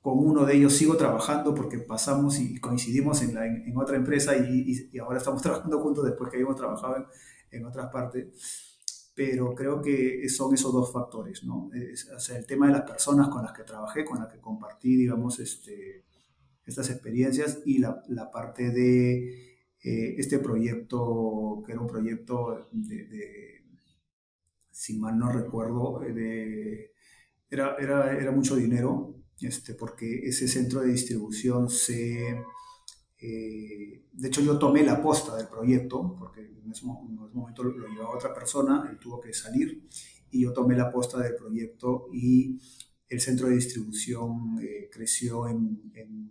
Con uno de ellos sigo trabajando porque pasamos y coincidimos en, la, en, otra empresa y, y, ahora estamos [LAUGHS] trabajando juntos después que habíamos trabajado en, en otras partes. pero creo que son esos dos factores, ¿no? o sea, el tema de las personas con las que trabajé, con las que compartí, digamos, este, estas experiencias y la, la parte de eh, este proyecto, que era un proyecto de, si mal no recuerdo, de, era, era, era, mucho dinero, este, porque ese centro de distribución se... Eh, de hecho, yo tomé la posta del proyecto, porque en ese, momento lo, llevaba otra persona, él tuvo que salir, y yo tomé la posta del proyecto y el centro de distribución eh, creció en, en,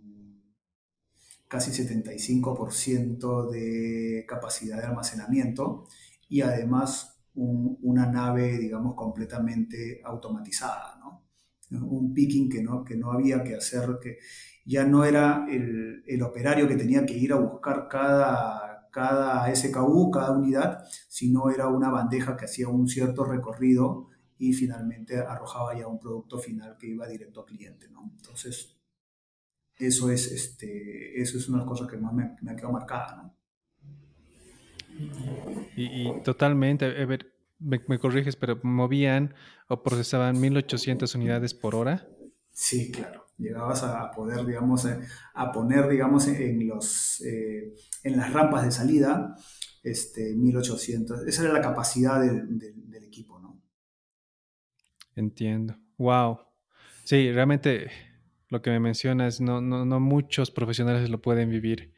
casi 75% de capacidad de almacenamiento y además una nave, digamos, completamente automatizada. Un picking que no, que no había que hacer, que ya no era el, el operario que tenía que ir a buscar cada, cada SKU, cada unidad, sino era una bandeja que hacía un cierto recorrido y finalmente arrojaba ya un producto final que iba directo al cliente, ¿no? Entonces, eso es, este, eso es una de las cosas que más me, me ha quedado marcada, ¿no? Y, totalmente, Ever, me, me, corriges, pero movían o procesaban 1800 unidades por hora. Sí, claro. Llegabas a poder, digamos, eh, a poner, digamos, en, los, eh, en las rampas de salida, este, 1800. Esa era la capacidad del, del, del equipo, ¿no? Entiendo. Wow. Sí, realmente lo que me mencionas, no, no, no muchos profesionales lo pueden vivir.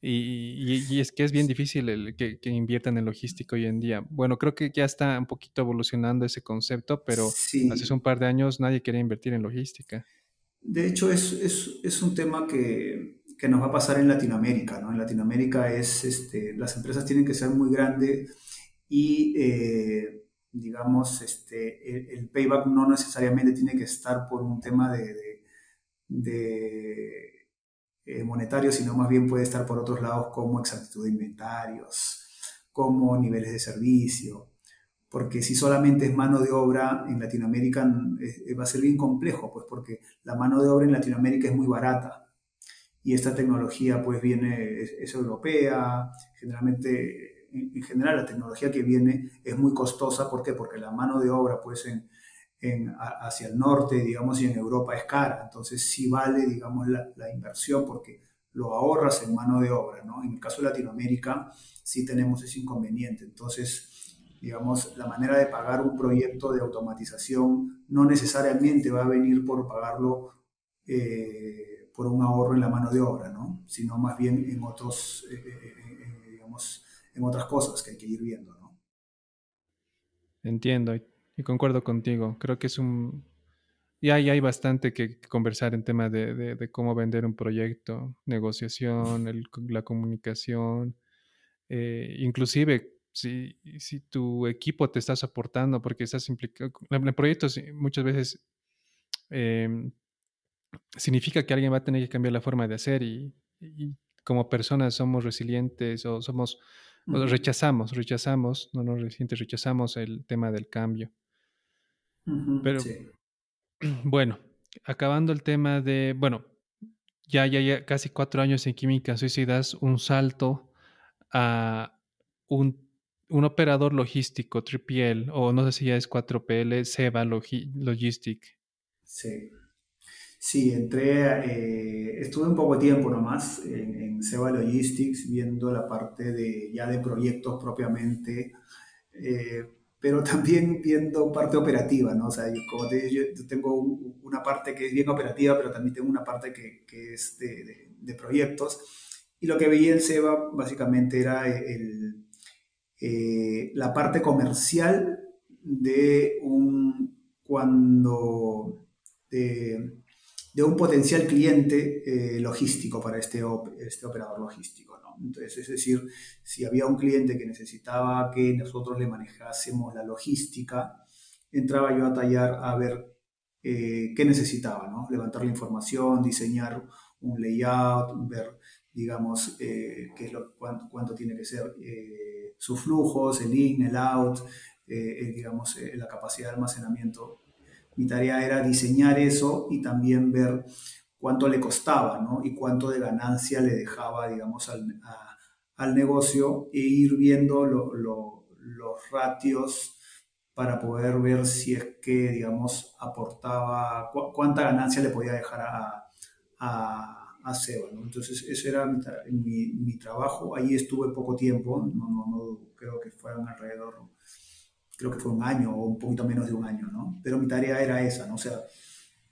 Y, y, es que es bien difícil el que, que, inviertan en logística hoy en día. Bueno, creo que ya está un poquito evolucionando ese concepto, pero sí. hace un par de años nadie quería invertir en logística. De hecho, es, es, es un tema que, que, nos va a pasar en Latinoamérica. ¿no? En Latinoamérica es, este, las empresas tienen que ser muy grandes y, eh, digamos, este, el, el, payback no necesariamente tiene que estar por un tema de, de de eh, sino más bien puede estar por otros lados como exactitud de inventarios, como niveles de servicio, porque si solamente es mano de obra en Latinoamérica eh, va a ser bien complejo, pues porque la mano de obra en Latinoamérica es muy barata y esta tecnología pues viene, es, es europea, generalmente, en, en, general la tecnología que viene es muy costosa, ¿por qué? Porque la mano de obra pues en, en, hacia el norte, digamos, y en Europa es cara. Entonces sí vale, digamos, la, la, inversión porque lo ahorras en mano de obra, ¿no? En el caso de Latinoamérica sí tenemos ese inconveniente. Entonces, digamos, la manera de pagar un proyecto de automatización no necesariamente va a venir por pagarlo eh, por un ahorro en la mano de obra, ¿no? Sino más bien en otros, eh, eh, digamos, en otras cosas que hay que ir viendo, ¿no? Entiendo. Y concuerdo contigo. Creo que es un... Ya, ya hay bastante que conversar en tema de, de, de cómo vender un proyecto, negociación, el, la comunicación, eh, inclusive si, si, tu equipo te está soportando porque estás implicado en proyectos muchas veces eh, significa que alguien va a tener que cambiar la forma de hacer y, y como personas somos resilientes o somos o rechazamos, rechazamos, no nos resilientes, rechazamos el tema del cambio. Pero sí. [CLEARS THROAT] bueno, acabando el tema de, bueno, ya, ya, ya casi cuatro años en química suicidas un salto a un, un operador logístico, 3PL, o no sé si ya es 4PL, Seba Logi Logistic. Sí. Sí, entré, eh, estuve un poco tiempo nomás en, en Seba Logistics viendo la parte de ya de proyectos propiamente. Eh, pero también viendo parte operativa, ¿no? O sea, yo, como te digo, yo tengo un, una parte que es bien operativa, pero también tengo una parte que, que es de, de, de, proyectos. Y lo que veía en SEBA básicamente era el, eh, la parte comercial de un, cuando, de, de un potencial cliente eh, logístico para este, este operador logístico. Entonces, es decir, si había un cliente que necesitaba que nosotros le manejásemos la logística, entraba yo a tallar a ver eh, qué necesitaba. Levantar la información, diseñar un layout, ver, digamos, eh, cuánto, tiene que ser eh, sus flujos, el in, el out, digamos, la capacidad de almacenamiento. Mi tarea era diseñar eso y también ver cuánto le costaba, ¿no? Y cuánto de ganancia le dejaba, digamos, al, al negocio e ir viendo lo, lo, los ratios para poder ver si es que, digamos, aportaba, cuánta ganancia le podía dejar a, a, a Seba. Entonces, ese era mi, mi, trabajo. Ahí estuve poco tiempo, no, no, no creo que fueron alrededor, creo que fue un año o un poquito menos de un año, ¿no? Pero mi tarea era esa, ¿no? O sea,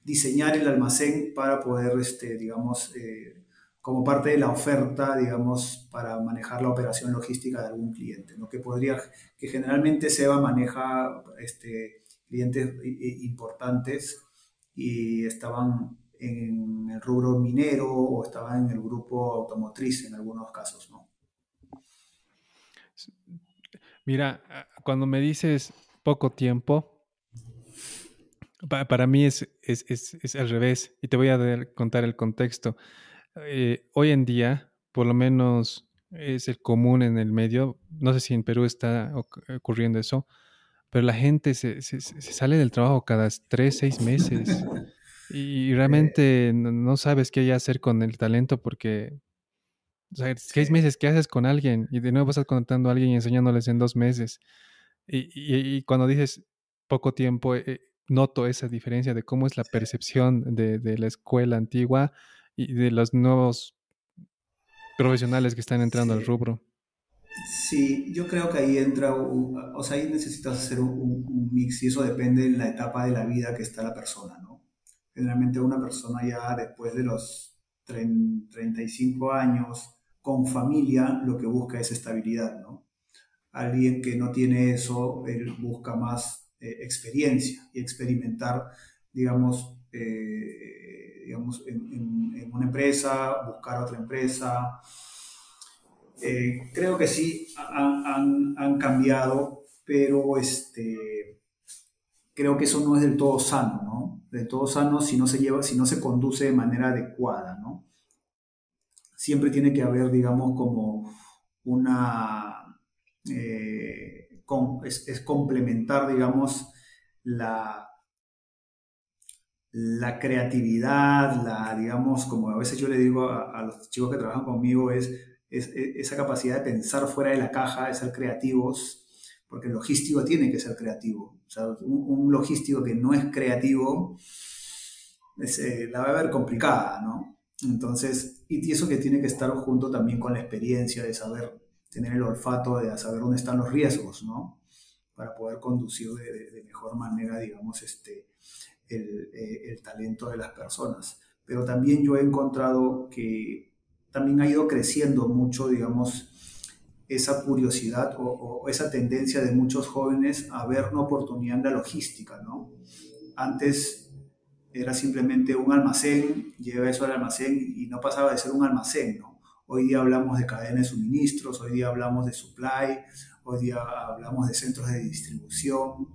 diseñar el almacén para poder, este, digamos, eh, como parte de la oferta, digamos, para manejar la operación logística de algún cliente, ¿no? Que podría, que generalmente SEBA maneja este, clientes importantes y estaban en el rubro minero o estaban en el grupo automotriz en algunos casos, ¿no? Mira, cuando me dices poco tiempo, para mí es, es, es, al revés y te voy a contar el contexto. Eh, hoy en día, por lo menos es el común en el medio, no sé si en Perú está ocurriendo eso, pero la gente se, sale del trabajo cada tres, seis meses y realmente no, sabes qué hacer con el talento porque, o sea, seis meses, ¿qué haces con alguien? Y de nuevo estás contando a alguien y enseñándoles en dos meses. Y, y, cuando dices poco tiempo, eh, noto esa diferencia de cómo es la percepción de, de la escuela antigua y de los nuevos profesionales que están entrando al rubro. Sí, yo creo que ahí entra, o sea, ahí necesitas hacer un, mix y eso depende de la etapa de la vida que está la persona, ¿no? Generalmente una persona ya después de los 35 años, con familia, lo que busca es estabilidad, ¿no? Alguien que no tiene eso, él busca más eh, experiencia y experimentar, digamos, eh, digamos, en, una empresa, buscar otra empresa. Eh, creo que sí han, han, cambiado, pero este, creo que eso no es del todo sano, ¿no? Del todo sano si no se lleva, si no se conduce de manera adecuada, ¿no? Siempre tiene que haber, digamos, como una... es, complementar, digamos, la, la creatividad, la, digamos, como a veces yo le digo a, los chicos que trabajan conmigo, es, es, esa capacidad de pensar fuera de la caja, de ser creativos, porque el logístico tiene que ser creativo. O sea, un, logístico que no es creativo eh, la va a ver complicada, ¿no? Entonces, y eso que tiene que estar junto también con la experiencia de saber, tener el olfato de saber dónde están los riesgos, ¿no? Para poder conducir de, mejor manera, digamos, este, eh, el, talento de las personas. Pero también yo he encontrado que también ha ido creciendo mucho, digamos, esa curiosidad o, esa tendencia de muchos jóvenes a ver una oportunidad en la logística, ¿no? Antes era simplemente un almacén, lleva eso al almacén y no pasaba de ser un almacén, ¿no? Hoy día hablamos de cadenas de suministros, hoy día hablamos de supply, hoy día hablamos de centros de distribución,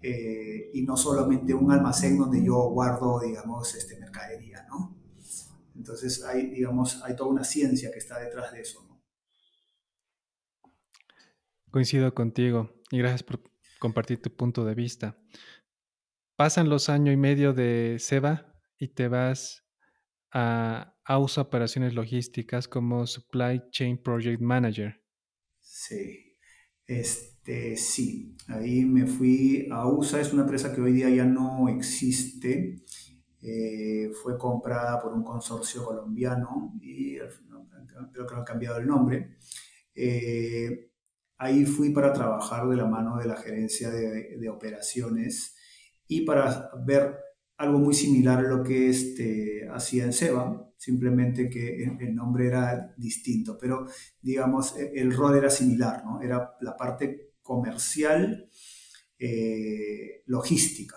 eh, y no solamente un almacén donde yo guardo, digamos, este, mercadería, ¿no? Entonces hay, digamos, hay toda una ciencia que está detrás de eso, ¿no? Coincido contigo y gracias por compartir tu punto de vista. Pasan los años y medio de SEBA y te vas a AUSA Operaciones Logísticas como Supply Chain Project Manager. Sí. Este, sí, ahí me fui a USA, es una empresa que hoy día ya no existe, eh, fue comprada por un consorcio colombiano y creo que han cambiado el nombre. Eh, ahí fui para trabajar de la mano de la gerencia de, operaciones y para ver algo muy similar a lo que este, hacía en SEBA, simplemente que el, nombre era distinto, pero digamos, e, el rol era similar, ¿no? Era la parte comercial eh, logística.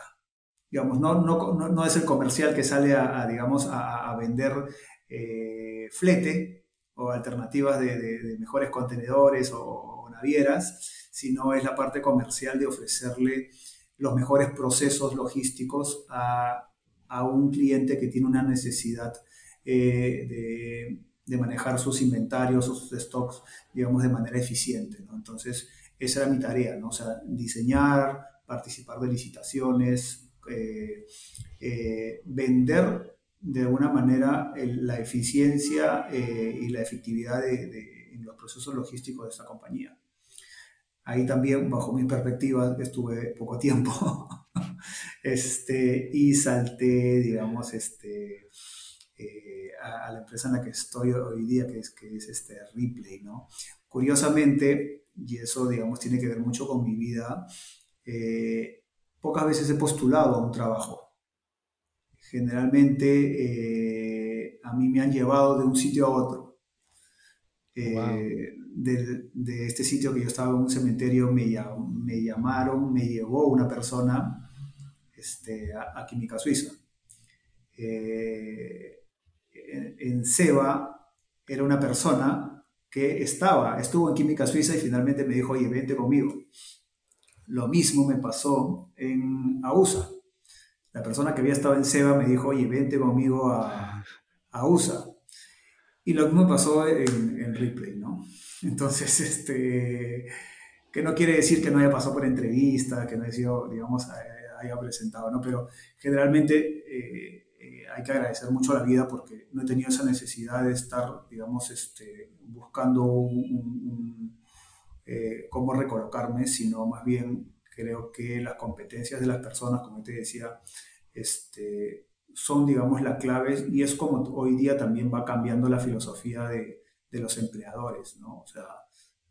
Digamos, no, no, no, es el comercial que sale a, digamos, a, vender eh, flete o alternativas de, mejores contenedores o, navieras, sino es la parte comercial de ofrecerle los mejores procesos logísticos a, un cliente que tiene una necesidad eh, de, de, manejar sus inventarios o sus stocks, digamos, de manera eficiente. Entonces, esa era mi tarea, ¿no? Sea, diseñar, participar de licitaciones, eh, eh, vender de alguna manera la eficiencia y la efectividad de, en los procesos logísticos de esta compañía. Ahí también, bajo mi perspectiva, estuve poco tiempo. [LAUGHS] este, y salté, digamos, este, eh, a, la empresa en la que estoy hoy día, que es, que es este Ripley, ¿no? Curiosamente, y eso, digamos, tiene que ver mucho con mi vida, eh, pocas veces he postulado a un trabajo. Generalmente eh, a mí me han llevado de un sitio a otro. De, este sitio que yo estaba en un cementerio me, llamaron, me llevó una persona este, a, Química Suiza. en, en Seba era una persona que estaba, estuvo en Química Suiza y finalmente me dijo, oye, vente conmigo. Lo mismo me pasó en AUSA. La persona que había estado en Seba me dijo, oye, vente conmigo a, a. Y lo mismo pasó en Ripley, ¿no? Entonces, [LAUGHS] este, que no quiere decir que no haya pasado por entrevista, que no haya sido, digamos, haya presentado, ¿no? Pero generalmente eh, hay que agradecer mucho a la vida porque no he tenido esa necesidad de estar, digamos, este, buscando eh, cómo recolocarme, sino más bien creo que las competencias de las personas, como te decía, este, son, digamos, la clave y es como hoy día también va cambiando la filosofía de, de los empleadores, ¿no? O sea,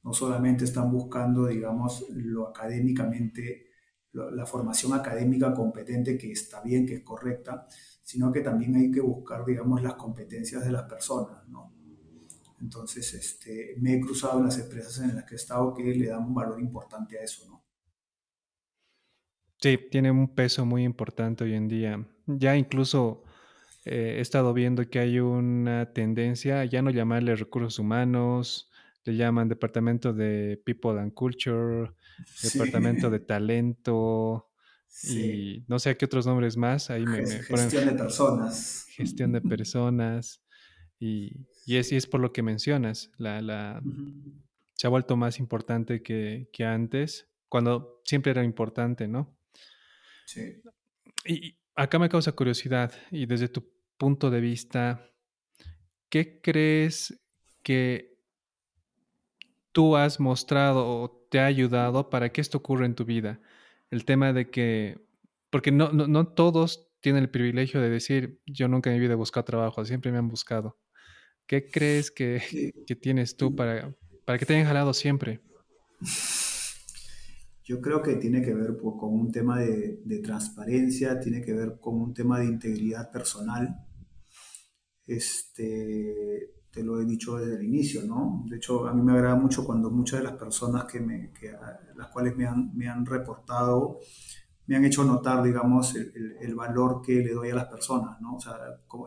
no solamente están buscando, digamos, lo académicamente, la formación académica competente que está bien, que es correcta, sino que también hay que buscar, digamos, las competencias de las personas, ¿no? Entonces, este, me he cruzado en las empresas en las que he estado que le dan un valor importante a eso, ¿no? Sí, tiene un peso muy importante hoy en día. Ya incluso eh, he estado viendo que hay una tendencia ya no llamarle recursos humanos, le llaman departamento de People and Culture, departamento de talento, y no sé qué otros nombres más. Ahí me, gestión de personas. Gestión de [LAUGHS] personas. Y, y, es, y es por lo que mencionas. La, la, Se ha vuelto más importante que, que, antes, cuando siempre era importante, ¿no? Sí. Y acá me causa curiosidad, y desde tu punto de vista, ¿qué crees que tú has mostrado o te ha ayudado para que esto ocurra en tu vida? el tema de que, porque no, no, no todos tienen el privilegio de decir, yo nunca en mi vida he buscado trabajo, siempre me han buscado. ¿Qué crees que, que tienes tú para, para que te hayan jalado siempre? Yo creo que tiene que ver con un tema de, de, transparencia, tiene que ver con un tema de integridad personal. Este, te lo he dicho desde el inicio, ¿no? De hecho, a mí me agrada mucho cuando muchas de las personas que me, que, las cuales me han, me han reportado, me han hecho notar, digamos, el, el, valor que le doy a las personas, ¿no? O sea,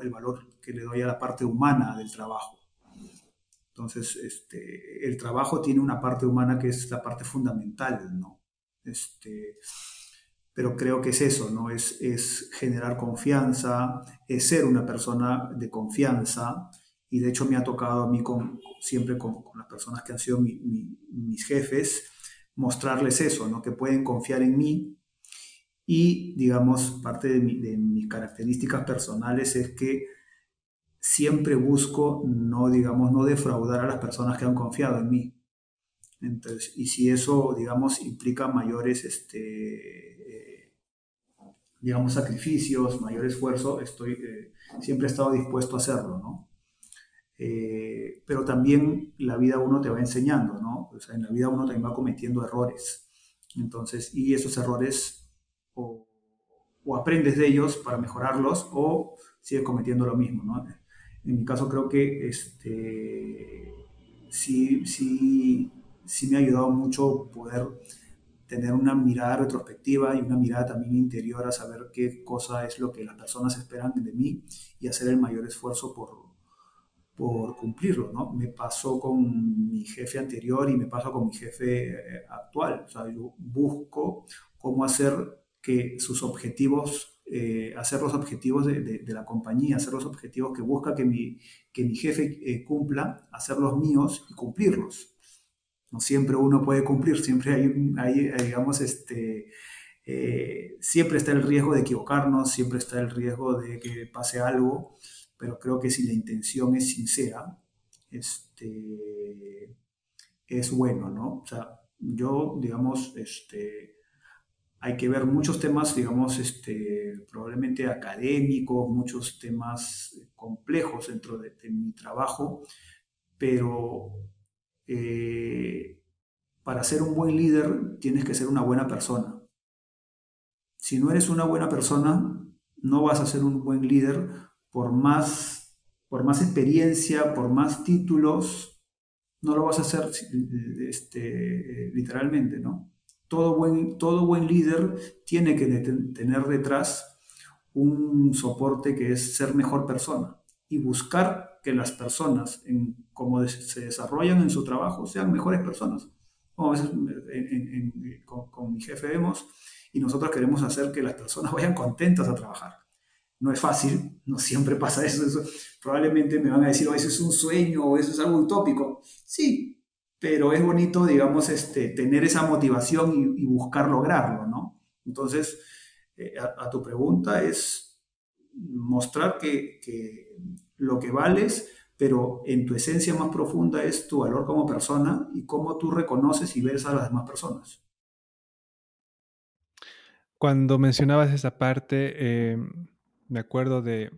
el valor que le doy a la parte humana del trabajo. Entonces, este, el trabajo tiene una parte humana que es la parte fundamental, ¿no? Este, pero creo que es eso, ¿no? Es, es generar confianza, es ser una persona de confianza, y de hecho me ha tocado a mí con, siempre con, las personas que han sido mis jefes, mostrarles eso, ¿no? que pueden confiar en mí y digamos parte de, de, mis características personales es que siempre busco no digamos no defraudar a las personas que han confiado en mí entonces y si eso digamos implica mayores este digamos sacrificios mayor esfuerzo estoy eh, siempre he estado dispuesto a hacerlo no eh, pero también la vida uno te va enseñando, ¿no? O sea, en la vida uno también va cometiendo errores. Entonces, y esos errores o, aprendes de ellos para mejorarlos o sigues cometiendo lo mismo, ¿no? En mi caso creo que este, sí, sí, sí me ha ayudado mucho poder tener una mirada retrospectiva y una mirada también interior a saber qué cosa es lo que las personas esperan de mí y hacer el mayor esfuerzo por, por cumplirlo, ¿no? Me pasó con mi jefe anterior y me pasa con mi jefe eh, actual. O sea, yo busco cómo hacer que sus objetivos, eh, hacer los objetivos de, de, la compañía, hacer los objetivos que busca que mi, que mi jefe eh, cumpla, hacer los míos y cumplirlos. No siempre uno puede cumplir, siempre hay, hay digamos, este, siempre está el riesgo de equivocarnos, siempre está el riesgo de que pase algo pero creo que si la intención es sincera, este, es bueno, ¿no? O sea, yo, digamos, este, hay que ver muchos temas, digamos, este, probablemente académicos, muchos temas complejos dentro de, mi trabajo, pero eh, para ser un buen líder tienes que ser una buena persona. Si no eres una buena persona, no vas a ser un buen líder por más, por más experiencia, por más títulos, no lo vas a hacer este, literalmente, ¿no? todo buen, todo buen líder tiene que tener detrás un soporte que es ser mejor persona y buscar que las personas, en cómo se desarrollan en su trabajo, sean mejores personas. Como a veces con, mi jefe vemos y nosotros queremos hacer que las personas [LAUGHS] vayan contentas a trabajar. No es fácil, no siempre pasa eso. probablemente me van a decir, o oh, eso es un sueño o eso es algo utópico. Sí, pero es bonito, digamos, este, tener esa motivación y, buscar lograrlo, ¿no? Entonces, eh, a, tu pregunta es mostrar que, lo que vales, pero en tu esencia más profunda es tu valor como persona y cómo tú reconoces y ves a las demás personas. Cuando mencionabas esa parte, em, me acuerdo de,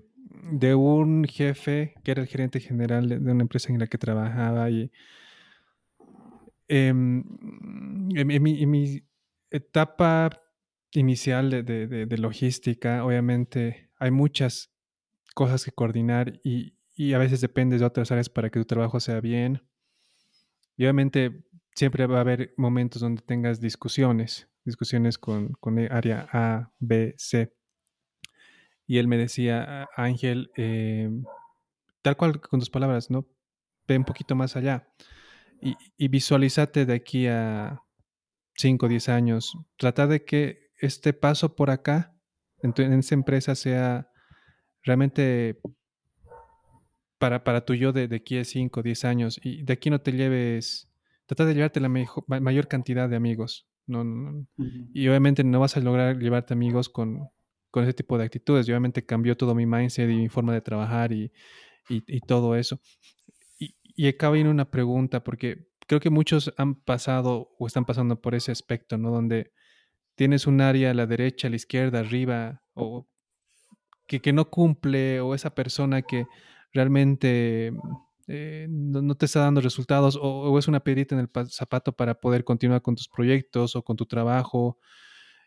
de, un jefe que era el gerente general de una empresa en la que trabajaba y Em, en, mi, etapa inicial de, logística, obviamente hay muchas cosas que coordinar y, a veces dependes de otras áreas para que tu trabajo sea bien. Y obviamente siempre va a haber momentos donde tengas discusiones, discusiones con, con área A, B, C. Y él me decía, Ángel, em, tal cual con tus palabras, ¿no? Ve un poquito más allá y, y visualízate de aquí a 5 o 10 años. Trata de que este paso por acá en, en esa empresa sea realmente para, para tu yo de, de aquí a 5 o 10 años. Y de aquí no te lleves, trata de llevarte la mayor cantidad de amigos. No, Y obviamente no vas a lograr llevarte amigos con, con ese tipo de actitudes. Y obviamente cambió todo mi mindset y mi forma de trabajar y, y, y todo eso y acaba en una pregunta, porque creo que muchos han pasado o están pasando por ese aspecto, ¿no? Donde tienes un área a la derecha, a la izquierda, arriba, o que, que no cumple, o esa persona que realmente eh, no, te está dando resultados, o, es una piedrita en el zapato para poder continuar con tus proyectos o con tu trabajo,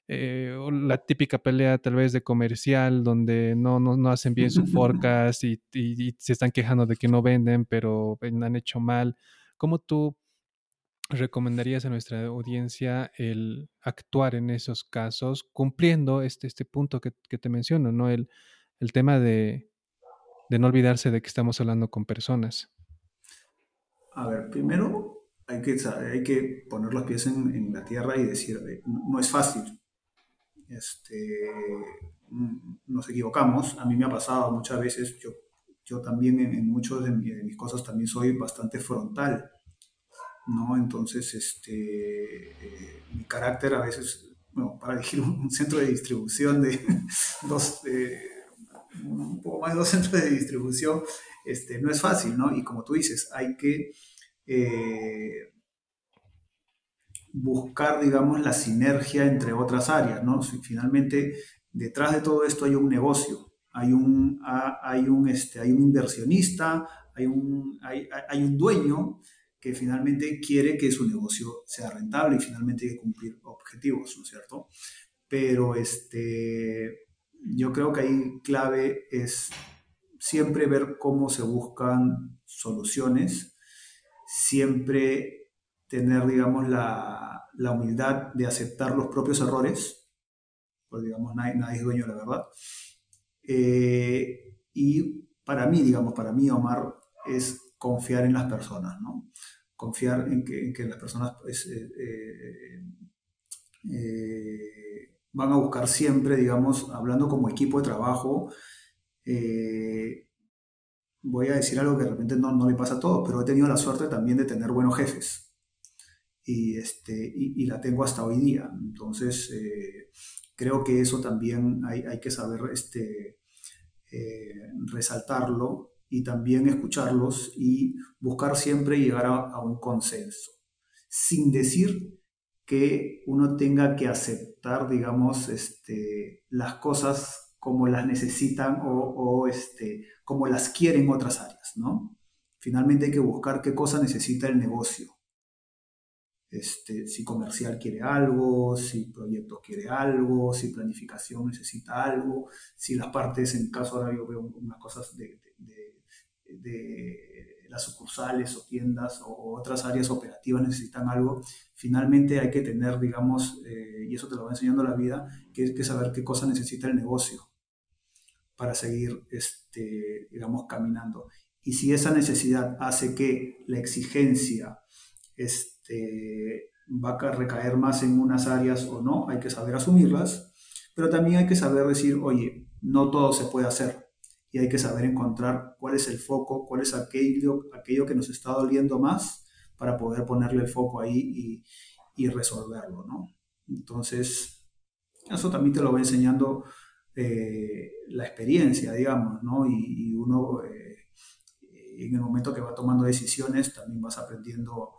eh, la típica pelea tal vez de comercial donde no, no, hacen bien su [LAUGHS] forecast y, se están quejando de que no venden, pero han hecho mal. ¿Cómo tú recomendarías a nuestra audiencia el actuar en esos casos cumpliendo este, este punto que, te menciono, ¿no? El, el tema de, no olvidarse de que estamos hablando con personas. A ver, primero hay que, hay que poner los pies en, la tierra y decir, no es fácil, este, mm, nos equivocamos. A mí me ha pasado muchas veces, yo, yo también en, en muchas de, mis cosas también soy bastante frontal, ¿no? Entonces, este, eh, mi carácter a veces, bueno, para elegir un, centro de distribución de [LAUGHS] dos, un poco más de dos centros de distribución, este, no es fácil, ¿no? Y como tú dices, hay que... Eh, buscar, digamos, la sinergia entre otras áreas, ¿no? finalmente, detrás de todo esto hay un negocio, hay un, hay un, este, hay un inversionista, hay un, hay, hay un dueño que finalmente quiere que su negocio sea rentable y finalmente hay que cumplir objetivos, ¿no es cierto? Pero este, yo creo que ahí clave es siempre ver cómo se buscan soluciones, siempre tener, digamos, la, la, humildad de aceptar los propios errores, pues digamos, nadie, nadie es dueño de la verdad. Eh, y para mí, digamos, para mí, Omar, es confiar en las personas, ¿no? Confiar en que, las personas pues, eh, eh, van a buscar siempre, digamos, hablando como equipo de trabajo, voy a decir algo que de repente no, no me pasa a todos, pero he tenido la suerte también de tener buenos jefes y, este, y, la tengo hasta hoy día. Entonces, eh, creo que eso también hay, que saber este, eh, resaltarlo y también escucharlos y buscar siempre llegar a, un consenso, sin decir que uno tenga que aceptar, digamos, este, las cosas como las necesitan o, este, como las quieren otras áreas, ¿no? Finalmente hay que buscar qué cosa necesita el negocio. Este, si comercial quiere algo, si proyecto quiere algo, si planificación necesita algo, si las partes, en caso ahora yo veo unas cosas de, las sucursales o tiendas o, otras áreas operativas necesitan algo, finalmente hay que tener, digamos, eh, y eso te lo va enseñando la vida, que que saber qué cosa necesita el negocio para seguir, este, digamos, caminando. Y si esa necesidad hace que la exigencia este, va a recaer más en unas áreas o no, hay que saber asumirlas, pero también hay que saber decir, oye, no todo se puede hacer y hay que saber encontrar cuál es el foco, cuál es aquello, aquello que nos está doliendo más para poder ponerle el foco ahí y, resolverlo, ¿no? Entonces, eso también te lo va enseñando eh, la experiencia, digamos, ¿no? Y, uno, eh, en el momento que va tomando decisiones, también vas aprendiendo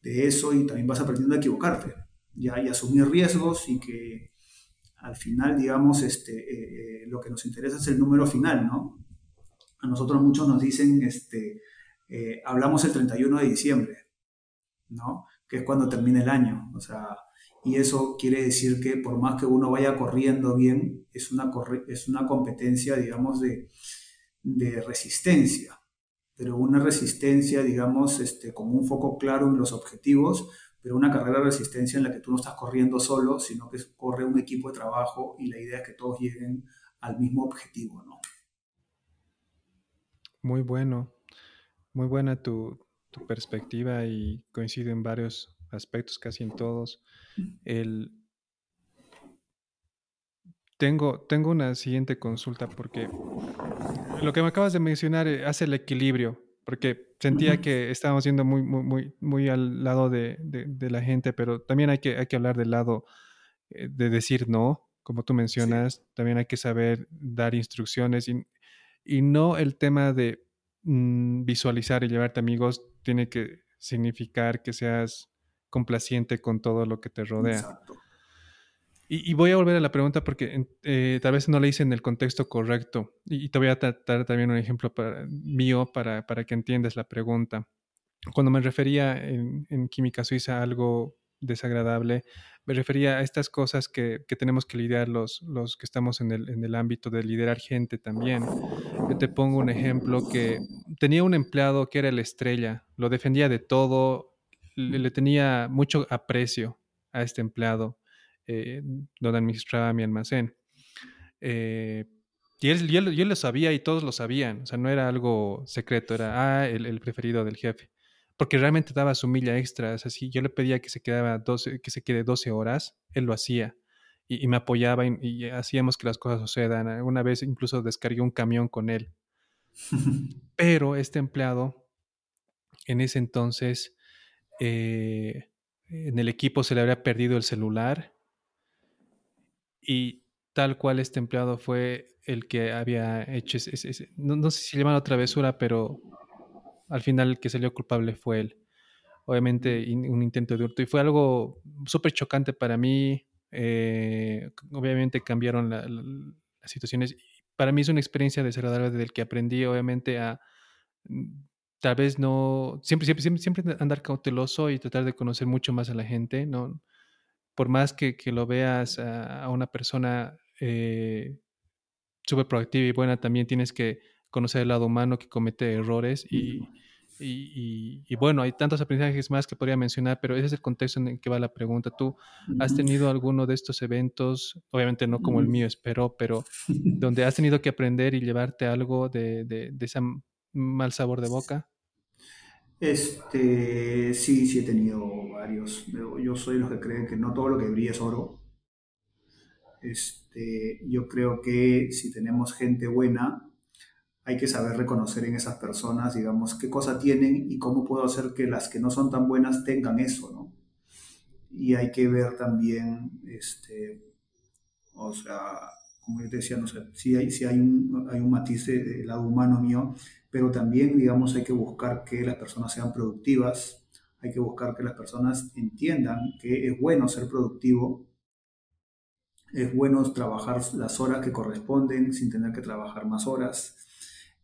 de eso y también vas aprendiendo a equivocarte, ya, y asumir riesgos y que al final, digamos, este, eh, lo que nos interesa es el número final, ¿no? A nosotros muchos nos dicen, este, hablamos el 31 de diciembre, ¿no? Que es cuando termina el año, o sea, y eso quiere decir que por más que uno vaya corriendo bien, es una, es una competencia, digamos, de, de resistencia, pero una resistencia, digamos, este, con un foco claro en los objetivos, pero una carrera de resistencia en la que tú no estás corriendo solo, sino que corre un equipo de trabajo y la idea es que todos lleguen al mismo objetivo, ¿no? Muy bueno, muy buena tu, tu perspectiva y coincido en varios aspectos, casi en todos. El... Tengo, tengo una siguiente consulta porque lo que me acabas de mencionar eh, hace el equilibrio, porque sentía que estábamos yendo muy, muy, muy, muy al lado de, de, la gente, pero también hay que, hay que hablar del lado eh, de decir no, como tú mencionas, también hay que saber dar instrucciones y, y no el tema de mm, visualizar y llevarte amigos tiene que significar que seas complaciente con todo lo que te rodea. Y, voy a volver a la pregunta porque eh, tal vez no la hice en el contexto correcto. Y, te voy a tratar también un ejemplo mío para, para, que entiendas la pregunta. Cuando me refería en, química suiza a algo desagradable, me refería a estas cosas que, que tenemos que lidiar los, los que estamos en el, en el, ámbito de liderar gente también. Yo te pongo un ejemplo que tenía un empleado que era el estrella, lo defendía de todo, le, tenía mucho aprecio a este empleado eh, donde administraba mi almacén. Eh, y él, yo, lo sabía y todos lo sabían, o sea, no era algo secreto, era ah, el, preferido del jefe, porque realmente daba su milla extra, o sea, si yo le pedía que se, quedaba 12, que se quede 12 horas, él lo hacía y, me apoyaba y, hacíamos que las cosas sucedan. Una vez incluso descargué un camión con él. [LAUGHS] Pero este empleado, en ese entonces, eh, en el equipo se le habría perdido el celular y tal cual este empleado fue el que había hecho, ese, no, sé si llaman otra travesura, pero al final el que salió culpable fue él. Obviamente un intento de hurto y fue algo súper chocante para mí. Eh, obviamente cambiaron las situaciones. Para mí es una experiencia desagradable del que aprendí obviamente a tal vez no, siempre, siempre, siempre, siempre andar cauteloso y tratar de conocer mucho más a la gente, ¿no? Por más que, que lo veas a, una persona eh, súper proactiva y buena, también tienes que conocer el lado humano que comete errores y, y, y, bueno, hay tantos aprendizajes más que podría mencionar, pero ese es el contexto en el que va la pregunta. ¿Tú has tenido alguno de estos eventos, obviamente no como el mío, espero, pero [LAUGHS] donde has tenido que aprender y llevarte algo de, de, de ese mal sabor de boca? Este, sí, sí he tenido varios. Yo soy los que creen que no todo lo que brilla es oro. Este, yo creo que si tenemos gente buena, hay que saber reconocer en esas personas, digamos, qué cosa tienen y cómo puedo hacer que las que no son tan buenas tengan eso, ¿no? Y hay que ver también, este, o sea, como yo te decía, no sé, si hay, si hay, un, hay un matiz del lado humano mío, pero también, digamos, hay que buscar que las personas sean productivas, hay que buscar que las personas entiendan que es bueno ser productivo, es bueno trabajar las horas que corresponden sin tener que trabajar más horas.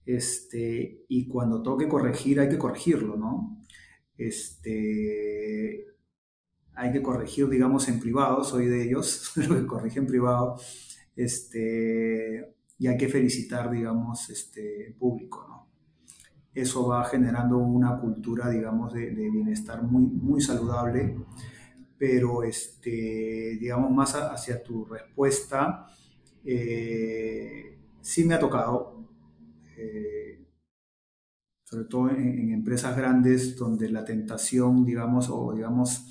Este, y cuando toque corregir, hay que corregirlo, ¿no? Este, hay que corregir, digamos, en privado, soy de ellos, [LAUGHS] lo que corrige en privado, este, y hay que felicitar, digamos, este, público, ¿no? Eso va generando una cultura, digamos, de, bienestar muy, muy saludable, pero, este, digamos, más hacia tu respuesta, eh, sí me ha tocado, eh, sobre todo en, empresas grandes donde la tentación, digamos, o digamos,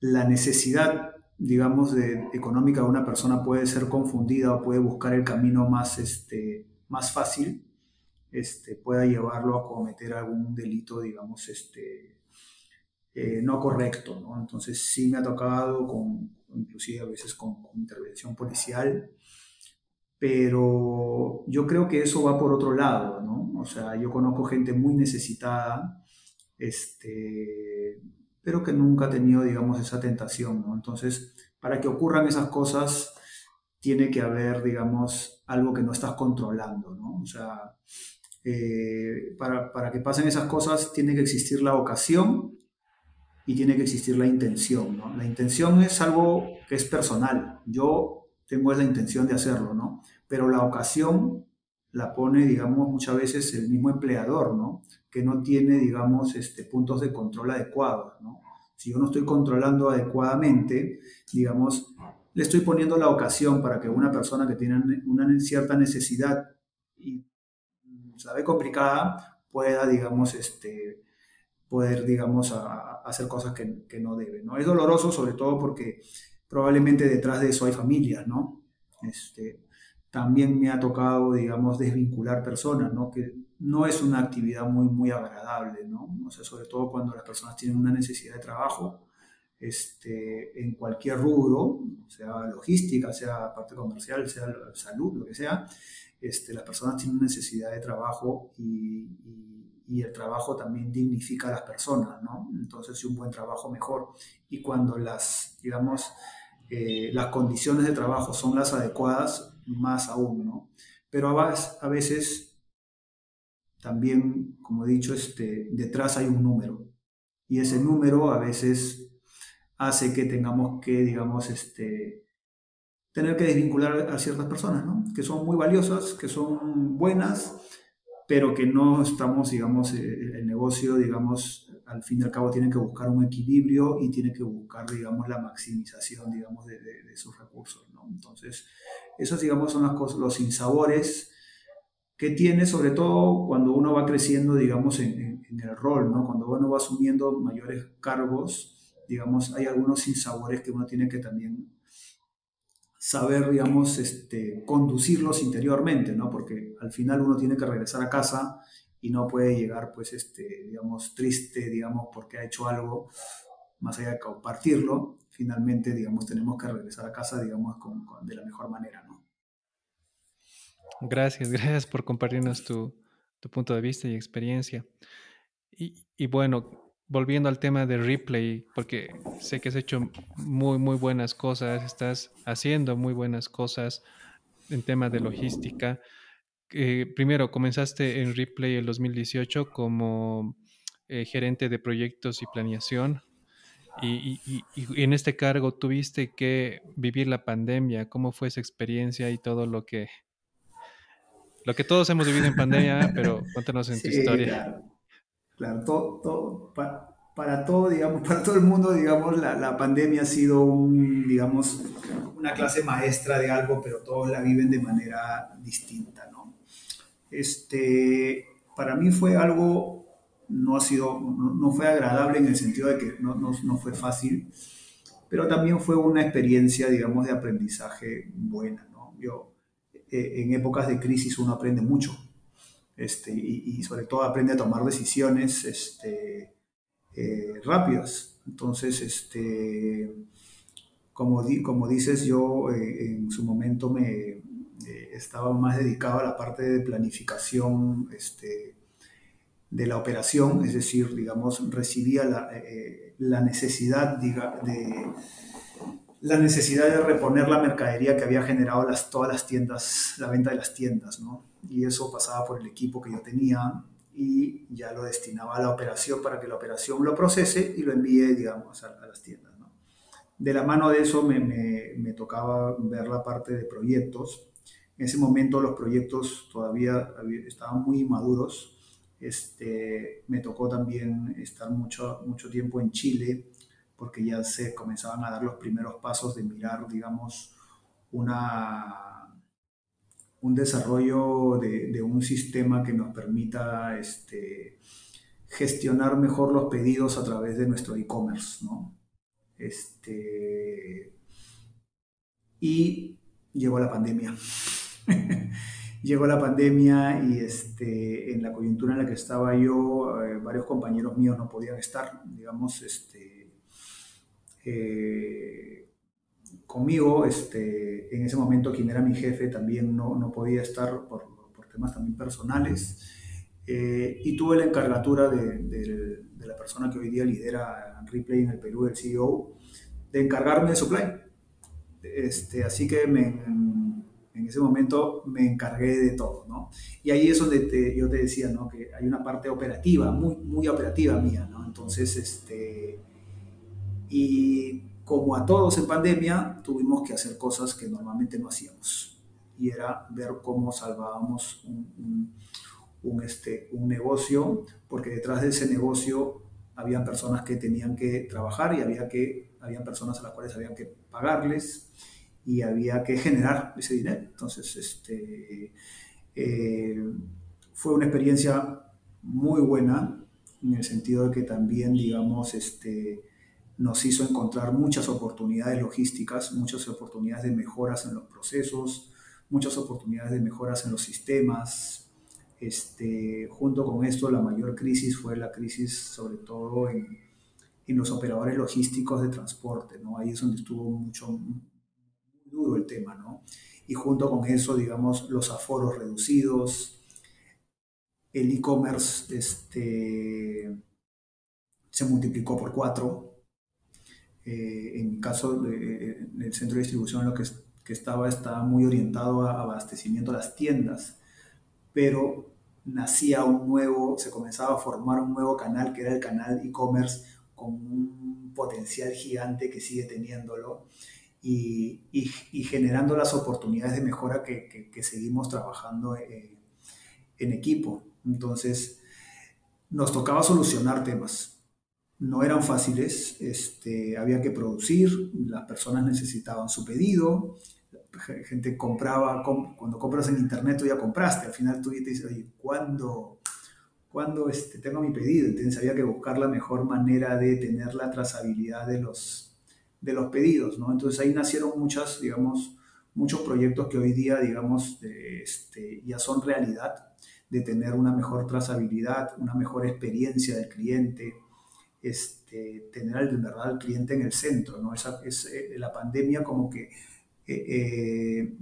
la necesidad, digamos, de, económica de una persona puede ser confundida o puede buscar el camino más, este, más fácil, este, pueda llevarlo a cometer algún delito, digamos, este, eh, no correcto. Entonces sí me ha tocado, con, inclusive a veces con, intervención policial, pero yo creo que eso va por otro lado. O sea, yo conozco gente muy necesitada, este, pero que nunca ha tenido, digamos, esa tentación. Entonces, para que ocurran esas cosas, tiene que haber, digamos, algo que no estás controlando. O sea, eh, para, para, que pasen esas cosas tiene que existir la ocasión y tiene que existir la intención, ¿no? La intención es algo que es personal. Yo tengo la intención de hacerlo, ¿no? Pero la ocasión la pone, digamos, muchas veces el mismo empleador, ¿no? Que no tiene, digamos, este, puntos de control adecuados, ¿no? Si yo no estoy controlando adecuadamente, digamos, le estoy poniendo la ocasión para que una persona que tiene una cierta necesidad y la ve complicada pueda, digamos, este, poder, digamos, hacer cosas que, que, no debe, ¿no? Es doloroso sobre todo porque probablemente detrás de eso hay familias, ¿no? Este, también me ha tocado, digamos, desvincular personas, ¿no? Que no es una actividad muy, muy agradable, ¿no? O sea, sobre todo cuando las personas tienen una necesidad de trabajo, este, en cualquier rubro, sea logística, sea parte comercial, sea salud, lo que sea, este, las personas tienen necesidad de trabajo y, el trabajo también dignifica a las personas, ¿no? Entonces, un buen trabajo mejor. Y cuando las, digamos, eh, las condiciones de trabajo son las adecuadas, más aún, ¿no? Pero a veces también, como he dicho, este, detrás hay un número. Y ese número a veces hace que tengamos que, digamos, este, tener que desvincular a ciertas personas, ¿no? Que son muy valiosas, que son buenas, pero que no estamos, digamos, eh, el negocio, digamos, al fin y al cabo tiene que buscar un equilibrio y tiene que buscar, digamos, la maximización, digamos, de, sus recursos, ¿no? Entonces, esos, digamos, son las cosas, los insabores que tiene, sobre todo cuando uno va creciendo, digamos, en, en, el rol, ¿no? Cuando uno va asumiendo mayores cargos, digamos, hay algunos insabores que uno tiene que también saber, digamos, este, conducirlos interiormente, ¿no? Porque al final uno tiene que regresar a casa y no puede llegar, pues, este, digamos, triste, digamos, porque ha hecho algo, más allá de compartirlo, finalmente, digamos, tenemos que regresar a casa, digamos, de la mejor manera, ¿no? Gracias, gracias por compartirnos tu, punto de vista y experiencia. Y, y, bueno, volviendo al tema de replay, porque sé que has hecho muy, muy buenas cosas, estás haciendo muy buenas cosas en tema de logística. Eh, primero, comenzaste en Replay el 2018 como eh, gerente de proyectos y planeación. Y, en este cargo tuviste que vivir la pandemia. ¿Cómo fue esa experiencia y todo lo que lo que todos hemos vivido en pandemia? [LAUGHS] Pero cuéntanos en tu historia. Claro, todo, para, todo, digamos, [LAUGHS] para todo el mundo, digamos, la, la, pandemia ha sido un, digamos, una clase maestra de algo, pero todos la viven de manera distinta, ¿no? Este, para mí fue algo, no ha sido, no, fue agradable en el sentido de que no, no, no, fue fácil, pero también fue una experiencia, digamos, de aprendizaje buena, ¿no? Yo, eh, en épocas de crisis uno aprende mucho, este, y, sobre todo aprende a tomar decisiones este, eh, rápidas. Entonces, este, como, como dices, yo eh, en su momento me, estaba más dedicado a la parte de planificación este, de la operación, es decir, digamos, recibía la, la necesidad de, la necesidad de reponer la mercadería que había generado las, todas las tiendas, la venta de las tiendas, ¿no? Y eso pasaba por el equipo que yo tenía y ya lo destinaba a la operación para que la operación lo procese y lo envíe, digamos, a, las tiendas. De la mano de eso me, tocaba ver la parte de proyectos. En ese momento los proyectos todavía estaban muy maduros. Este, me tocó también estar mucho, mucho tiempo en Chile porque ya se comenzaban a dar los primeros pasos de mirar, digamos, una, un desarrollo de, un sistema que nos permita este, gestionar mejor los pedidos a través de nuestro e-commerce, ¿no? Este, y llegó la pandemia. [LAUGHS] llegó la pandemia y este, en la coyuntura en la que estaba yo, eh, varios compañeros míos no podían estar, digamos, este, eh, conmigo, este, en ese momento quien era mi jefe también no, no podía estar por, por, temas también personales. Eh, y tuve la encargatura de, de, la persona que hoy día lidera Replay en el Perú, el CEO, de encargarme de supply. Este, así que me, en ese momento me encargué de todo, ¿no? Y ahí es donde yo te decía, ¿no? Que hay una parte operativa, muy, muy operativa mía, ¿no? Entonces, este, y como a todos en pandemia, tuvimos que hacer cosas que normalmente no hacíamos. Y era ver cómo salvábamos un, un, este, un negocio, porque detrás de ese negocio habían personas que tenían que trabajar y había que, habían personas a las cuales había que pagarles y había que generar ese dinero. Entonces, este, eh, fue una experiencia muy buena en el sentido de que también, digamos, este, nos hizo encontrar muchas oportunidades logísticas, muchas oportunidades de mejoras en los procesos, muchas oportunidades de mejoras en los sistemas. Este, junto con esto, la mayor crisis fue la crisis sobre todo en, en los operadores logísticos de transporte, ¿no? Ahí es donde estuvo mucho, muy duro el tema, ¿no? Y junto con eso, digamos, los aforos reducidos, el e-commerce este, se multiplicó por cuatro, eh, en mi caso, el centro de distribución en lo que, que estaba estaba muy orientado a abastecimiento a las tiendas, pero nacía un nuevo, se comenzaba a formar un nuevo canal que era el canal e-commerce con un potencial gigante que sigue teniéndolo y, y, generando las oportunidades de mejora que, que, seguimos trabajando eh, en equipo. Entonces, nos tocaba solucionar temas no eran fáciles, este, había que producir, las personas necesitaban su pedido, gente compraba, cuando compras en internet tú ya compraste, al final tú te dices, oye, ¿cuándo, ¿cuándo este, tengo mi pedido? Entonces había que buscar la mejor manera de tener la trazabilidad de los, de los pedidos, ¿no? Entonces ahí nacieron muchas, digamos, muchos proyectos que hoy día, digamos, este, ya son realidad, de tener una mejor trazabilidad, una mejor experiencia del cliente, este, tener de verdad al cliente en el centro. ¿no? Esa, es, eh, la pandemia como que eh, eh,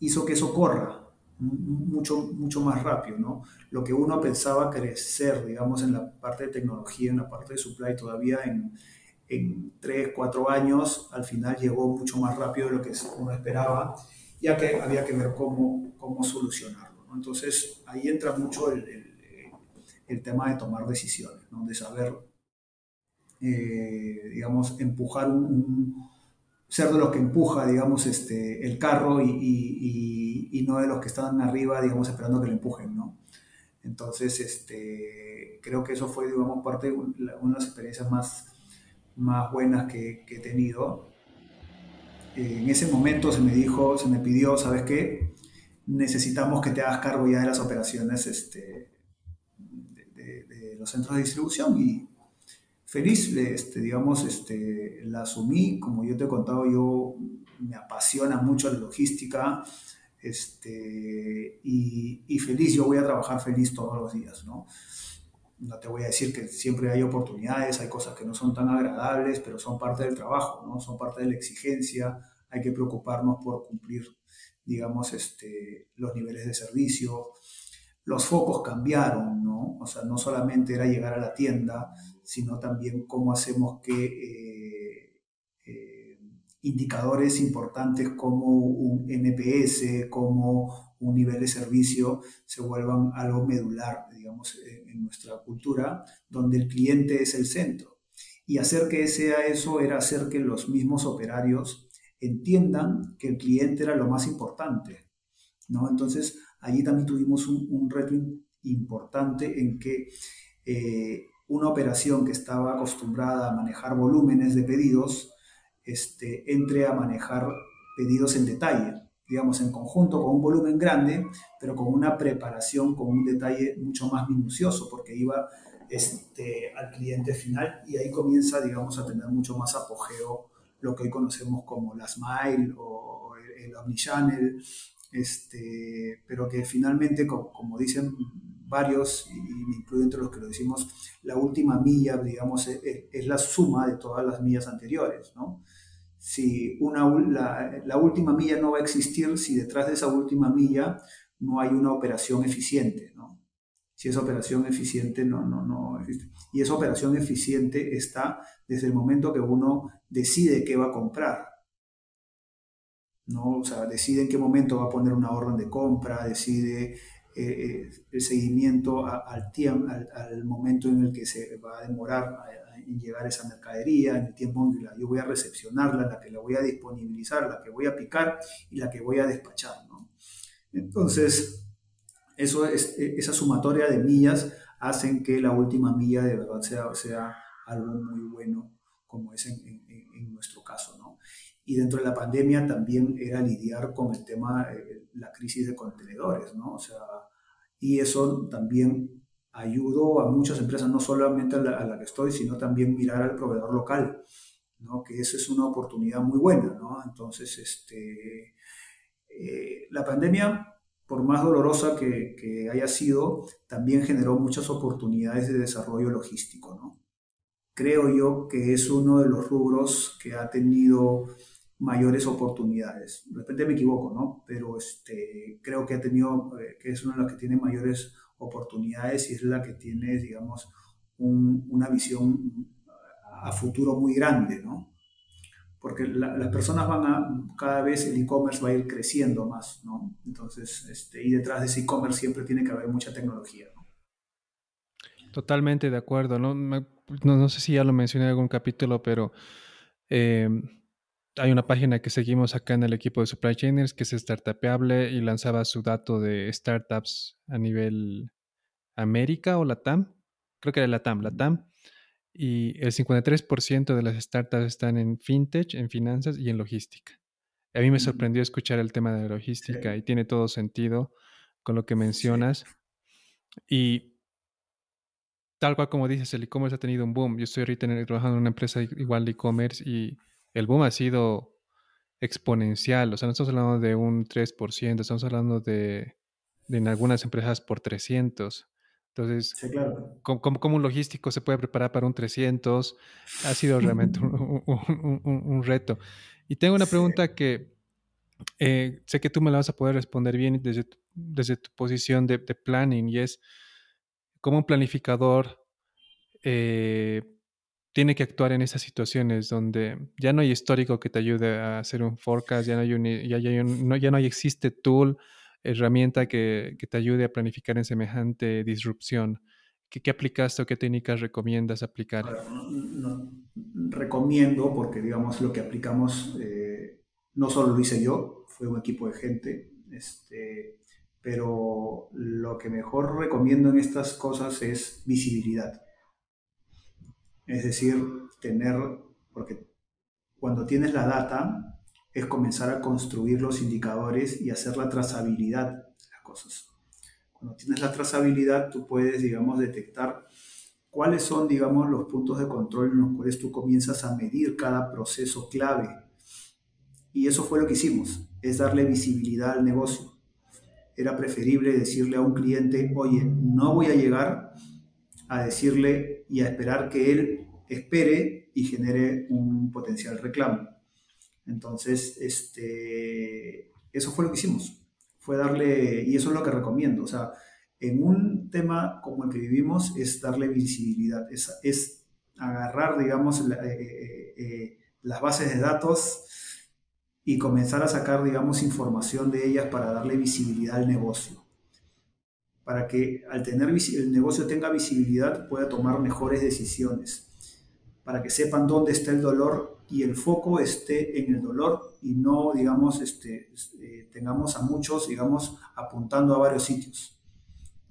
hizo que eso corra mucho, mucho más rápido. ¿no? Lo que uno pensaba crecer, digamos, en la parte de tecnología, en la parte de supply, todavía en, en 3, 4 años, al final llegó mucho más rápido de lo que uno esperaba, ya que había que ver cómo, cómo solucionarlo. ¿no? Entonces, ahí entra mucho el, el, el tema de tomar decisiones, ¿no? de saber eh, digamos, empujar un, ser de los que empuja, digamos, este, el carro y, y, y, no de los que están arriba, digamos, esperando que lo empujen, ¿no? Entonces, este, creo que eso fue, digamos, parte de una de las experiencias más, más buenas que, que he tenido. Eh, en ese momento se me dijo, se me pidió, ¿sabes qué? Necesitamos que te hagas cargo ya de las operaciones este, de, de los centros de distribución y feliz, este, digamos, este, la asumí, como yo te he contado, yo me apasiona mucho la logística, este, y, feliz, yo voy a trabajar feliz todos los días, ¿no? No te voy a decir que siempre hay oportunidades, hay cosas que no son tan agradables, pero son parte del trabajo, ¿no? Son parte de la exigencia, hay que preocuparnos por cumplir, digamos, este, los niveles de servicio, los focos cambiaron, ¿no? O sea, no solamente era llegar a la tienda, sino también cómo hacemos que eh, eh, indicadores importantes como un NPS, como un nivel de servicio, se vuelvan algo medular, digamos, en nuestra cultura, donde el cliente es el centro. Y hacer que sea eso era hacer que los mismos operarios entiendan que el cliente era lo más importante, ¿no? Entonces, allí también tuvimos un, reto importante en que eh, una operación que estaba acostumbrada a manejar volúmenes de pedidos, este, entre a manejar pedidos en detalle, digamos, en conjunto con un volumen grande, pero con una preparación, con un detalle mucho más minucioso, porque iba este, al cliente final y ahí comienza, digamos, a tener mucho más apogeo lo que hoy conocemos como la Smile o el Omnichannel, este, pero que finalmente, como, dicen varios, y me incluyo entre los que lo decimos, la última milla, digamos, es, e, es la suma de todas las millas anteriores, ¿no? Si una, la, la, última milla no va a existir si detrás de esa última milla no hay una operación eficiente, ¿no? Si esa operación eficiente no, no, no existe. Y esa operación eficiente está desde el momento que uno decide qué va a comprar, ¿no? O sea, decide en qué momento va a poner una orden de compra, decide eh, eh, el seguimiento al, al, momento en el que se va a demorar en llegar esa mercadería, en el tiempo en que yo voy a recepcionarla, la que la voy a disponibilizar, la que voy a picar y la que voy a despachar. ¿no? Entonces, eso es, e, esa sumatoria de millas hacen que la última milla de verdad sea, sea algo muy bueno, como es en, en nuestro caso. ¿no? Y dentro de la pandemia también era lidiar con el tema, eh, la crisis de contenedores, ¿no? O sea, y eso también ayudó a muchas empresas, no solamente a la, que estoy, sino también mirar al proveedor local, ¿no? Que eso es una oportunidad muy buena, ¿no? Entonces, este, eh, la pandemia, por más dolorosa que, que haya sido, también generó muchas oportunidades de desarrollo logístico, ¿no? Creo yo que es uno de los rubros que ha tenido mayores oportunidades. De repente me equivoco, ¿no? Pero este, creo que ha tenido, eh, que es una de las que tiene mayores oportunidades y es la que tiene, digamos, una visión a futuro muy grande, ¿no? Porque las personas van a, cada vez el e-commerce va a ir creciendo más, ¿no? Entonces, este, y detrás de ese e-commerce siempre tiene que haber mucha tecnología, ¿no? Totalmente de acuerdo, ¿no? No, no sé si ya lo mencioné en algún capítulo, pero... Eh, hay una página que seguimos acá en el equipo de Supply Chainers que es startupeable y lanzaba su dato de startups a nivel América o Latam. Creo que era Latam, Latam. Y el 53% de las startups están en fintech, en finanzas y en logística. A mí me sorprendió escuchar el tema de la logística y tiene todo sentido con lo que mencionas. Y tal cual como dices, el e-commerce ha tenido un boom. Yo estoy ahorita trabajando en una empresa igual de e-commerce y el boom ha sido exponencial. O sea, no estamos hablando de un 3%, estamos hablando de, en algunas empresas por 300. Entonces, ¿cómo, un logístico se puede preparar para un 300? Ha sido realmente [LAUGHS] un, reto. Y tengo una pregunta que eh, sé que tú me la vas a poder responder bien desde tu, desde tu posición de, planning y es, ¿cómo un planificador eh, tiene que actuar en esas situaciones donde ya no hay histórico que te ayude a hacer un forecast, ya no hay, ya, no, ya no existe tool, herramienta que, que, te ayude a planificar en semejante disrupción. ¿Qué, qué aplicaste o qué técnicas recomiendas aplicar? recomiendo porque, digamos, lo que aplicamos eh, no solo lo hice yo, fue un equipo de gente, este, pero lo que mejor recomiendo en estas cosas es visibilidad es decir, tener, porque cuando tienes la data, es comenzar a construir los indicadores y hacer la trazabilidad de las cosas. Cuando tienes la trazabilidad, tú puedes, digamos, detectar cuáles son, digamos, los puntos de control en los cuales tú comienzas a medir cada proceso clave. Y eso fue lo que hicimos, es darle visibilidad al negocio. Era preferible decirle a un cliente, oye, no voy a llegar a decirle y a esperar que él espere y genere un potencial reclamo. Entonces, este, eso fue lo que hicimos. Fue darle, y eso es lo que recomiendo, o sea, en un tema como el que vivimos es darle visibilidad, es, es agarrar, digamos, eh, eh, eh, las bases de datos y comenzar a sacar, digamos, información de ellas para darle visibilidad al negocio. Para que al tener el negocio tenga visibilidad pueda tomar mejores decisiones. Para que sepan dónde está el dolor y el foco esté en el dolor y no, digamos, este, tengamos a muchos, digamos, apuntando a varios sitios.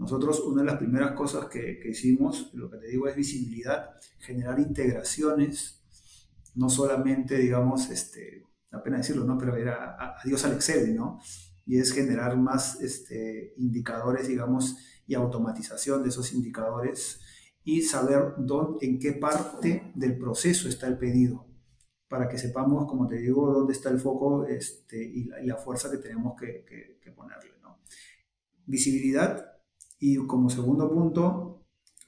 Nosotros una de las primeras cosas que, hicimos, lo que te digo es visibilidad, generar integraciones, no solamente, digamos, este, apenas decirlo, ¿no? Pero era adiós al Excel, ¿no? Y es generar más este, indicadores, digamos, y automatización de esos indicadores y saber dónde, en qué parte del proceso está el pedido, para que sepamos, como te digo, dónde está el foco este, y, la, fuerza que tenemos que, ponerle. Visibilidad y como segundo punto,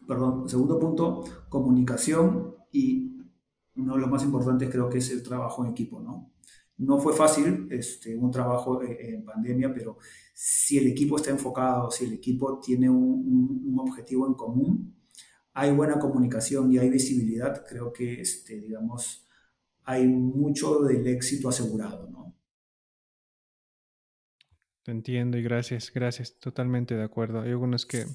perdón, segundo punto, comunicación y uno de los más importantes creo que es el trabajo en equipo, ¿no? Fue fácil, este, un trabajo eh, en pandemia, pero si el equipo está enfocado, si el equipo tiene un, un, objetivo en común, hay buena comunicación y hay visibilidad, creo que, este, digamos, hay mucho del éxito asegurado, ¿no? Te entiendo y gracias, gracias, totalmente de acuerdo. Hay algunos que,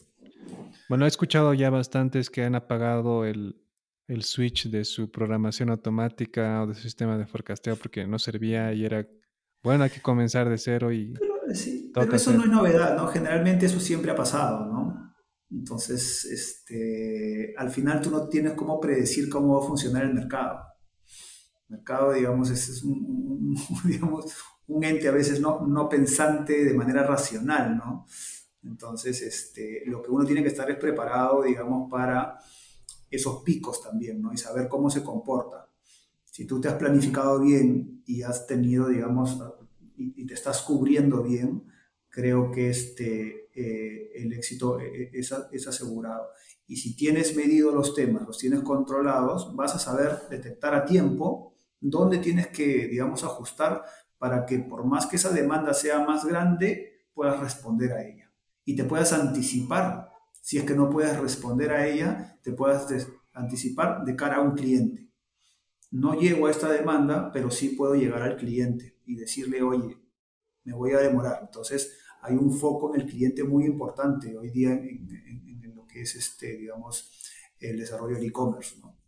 bueno, he escuchado ya bastantes que han apagado el, el switch de su programación automática o de su sistema de forecasteo porque no servía y era, bueno, hay que comenzar de cero y... Pero, sí, pero eso no es novedad, ¿no? Generalmente eso siempre ha pasado, ¿no? Entonces, este, al final tú no tienes cómo predecir cómo va a funcionar el mercado. El mercado, digamos, es, un, [LAUGHS] digamos, un ente a veces no, no pensante de manera racional, ¿no? Entonces, este, lo que uno tiene que estar es preparado, digamos, para esos picos también, ¿no? Y saber cómo se comporta. Si tú te has planificado bien y has tenido, digamos, y, te estás cubriendo bien, creo que este, eh, el éxito eh, eh, es, es, asegurado. Y si tienes medido los temas, los tienes controlados, vas a saber detectar a tiempo dónde tienes que, digamos, ajustar para que por más que esa demanda sea más grande, puedas responder a ella. Y te puedas anticipar, si es que no puedes responder a ella, te puedas anticipar de cara a un cliente. No llego a esta demanda, pero sí puedo llegar al cliente y decirle, oye, me voy a demorar. Entonces, hay un foco en el cliente muy importante hoy día en, lo que es, este, digamos, el desarrollo del e-commerce. ¿no?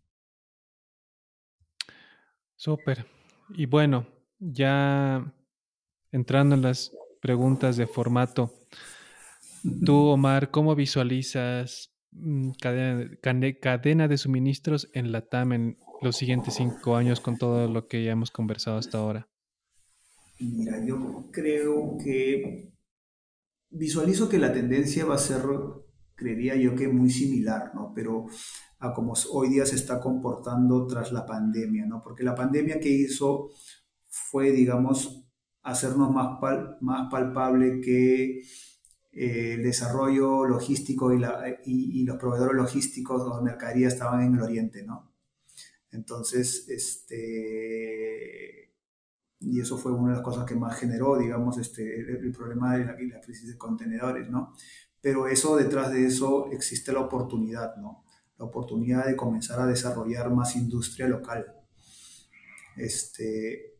Súper. Y bueno, ya entrando en las preguntas de formato, tú, Omar, ¿cómo visualizas mm, cadena, de suministros en la TAM en los siguientes cinco años con todo lo que ya hemos conversado hasta ahora? Mira, yo creo que visualizo que la tendencia va a ser, creería yo que muy similar, ¿no? Pero a como hoy día se está comportando tras la pandemia, ¿no? Porque la pandemia que hizo fue, digamos, hacernos más, más palpable que eh, el desarrollo logístico y, la, y, los proveedores logísticos o mercadería estaban en el oriente, ¿no? Entonces, este, y eso fue una de las cosas que más generó, digamos, este, el, problema de la, la, crisis de contenedores, ¿no? Pero eso, detrás de eso, existe la oportunidad, ¿no? La oportunidad de comenzar a desarrollar más industria local. Este,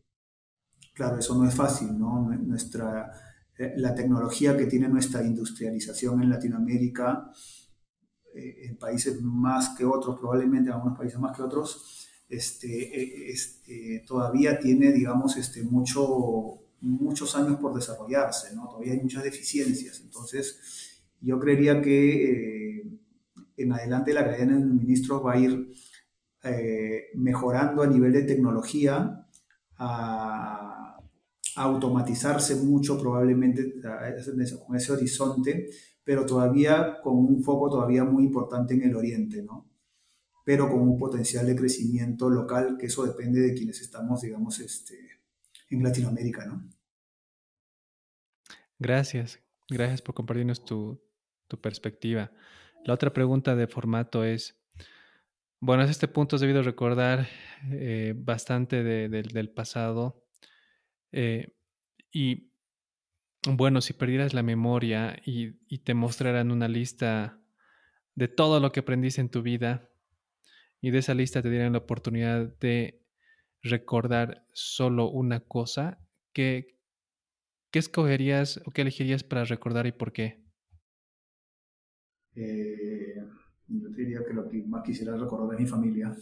Claro, eso no es fácil, ¿no? Nuestra, eh, la tecnología que tiene nuestra industrialización en Latinoamérica, eh, en países más que otros, probablemente en algunos países más que otros, este, eh, este, todavía tiene, digamos, este, mucho, muchos años por desarrollarse, ¿no? Todavía hay muchas deficiencias. Entonces, yo creería que en adelante la cadena de suministros va a ir mejorando a nivel de tecnología automatizarse mucho probablemente con ese horizonte, pero todavía con un foco todavía muy importante en el oriente, ¿no? Pero con un potencial de crecimiento local, que eso depende de quienes estamos, digamos, este, en Latinoamérica, ¿no? Gracias, gracias por compartirnos tu, tu perspectiva. La otra pregunta de formato es, bueno, a este punto has debido recordar eh, bastante del pasado eh, y bueno, si perdieras la memoria y, te mostraran una lista de todo lo que aprendiste en tu vida y de esa lista te dieran la oportunidad de recordar solo una cosa, ¿qué, qué escogerías o qué elegirías para recordar y por qué? Eh, yo diría que lo que más quisiera recordar es mi familia.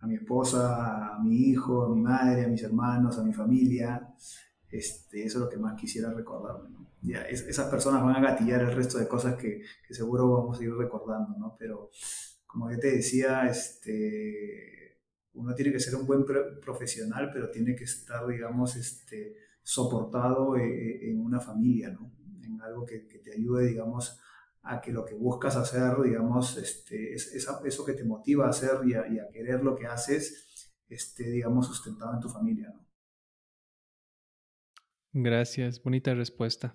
A mi esposa, a mi hijo, a mi madre, a mis hermanos, a mi familia. Este, eso es lo que más quisiera recordarme. ¿no? Ya, esas personas van a gatillar el resto de cosas que, que, seguro vamos a ir recordando, ¿no? Pero como yo te decía, este, uno tiene que ser un buen profesional, pero tiene que estar, digamos, este, soportado en, e, en una familia, ¿no? En algo que, que, te ayude, digamos, a que lo que buscas hacer, digamos, este, es, eso que te motiva a hacer y a, y a querer lo que haces, esté, digamos, sustentado en tu familia, ¿no? Gracias, bonita respuesta.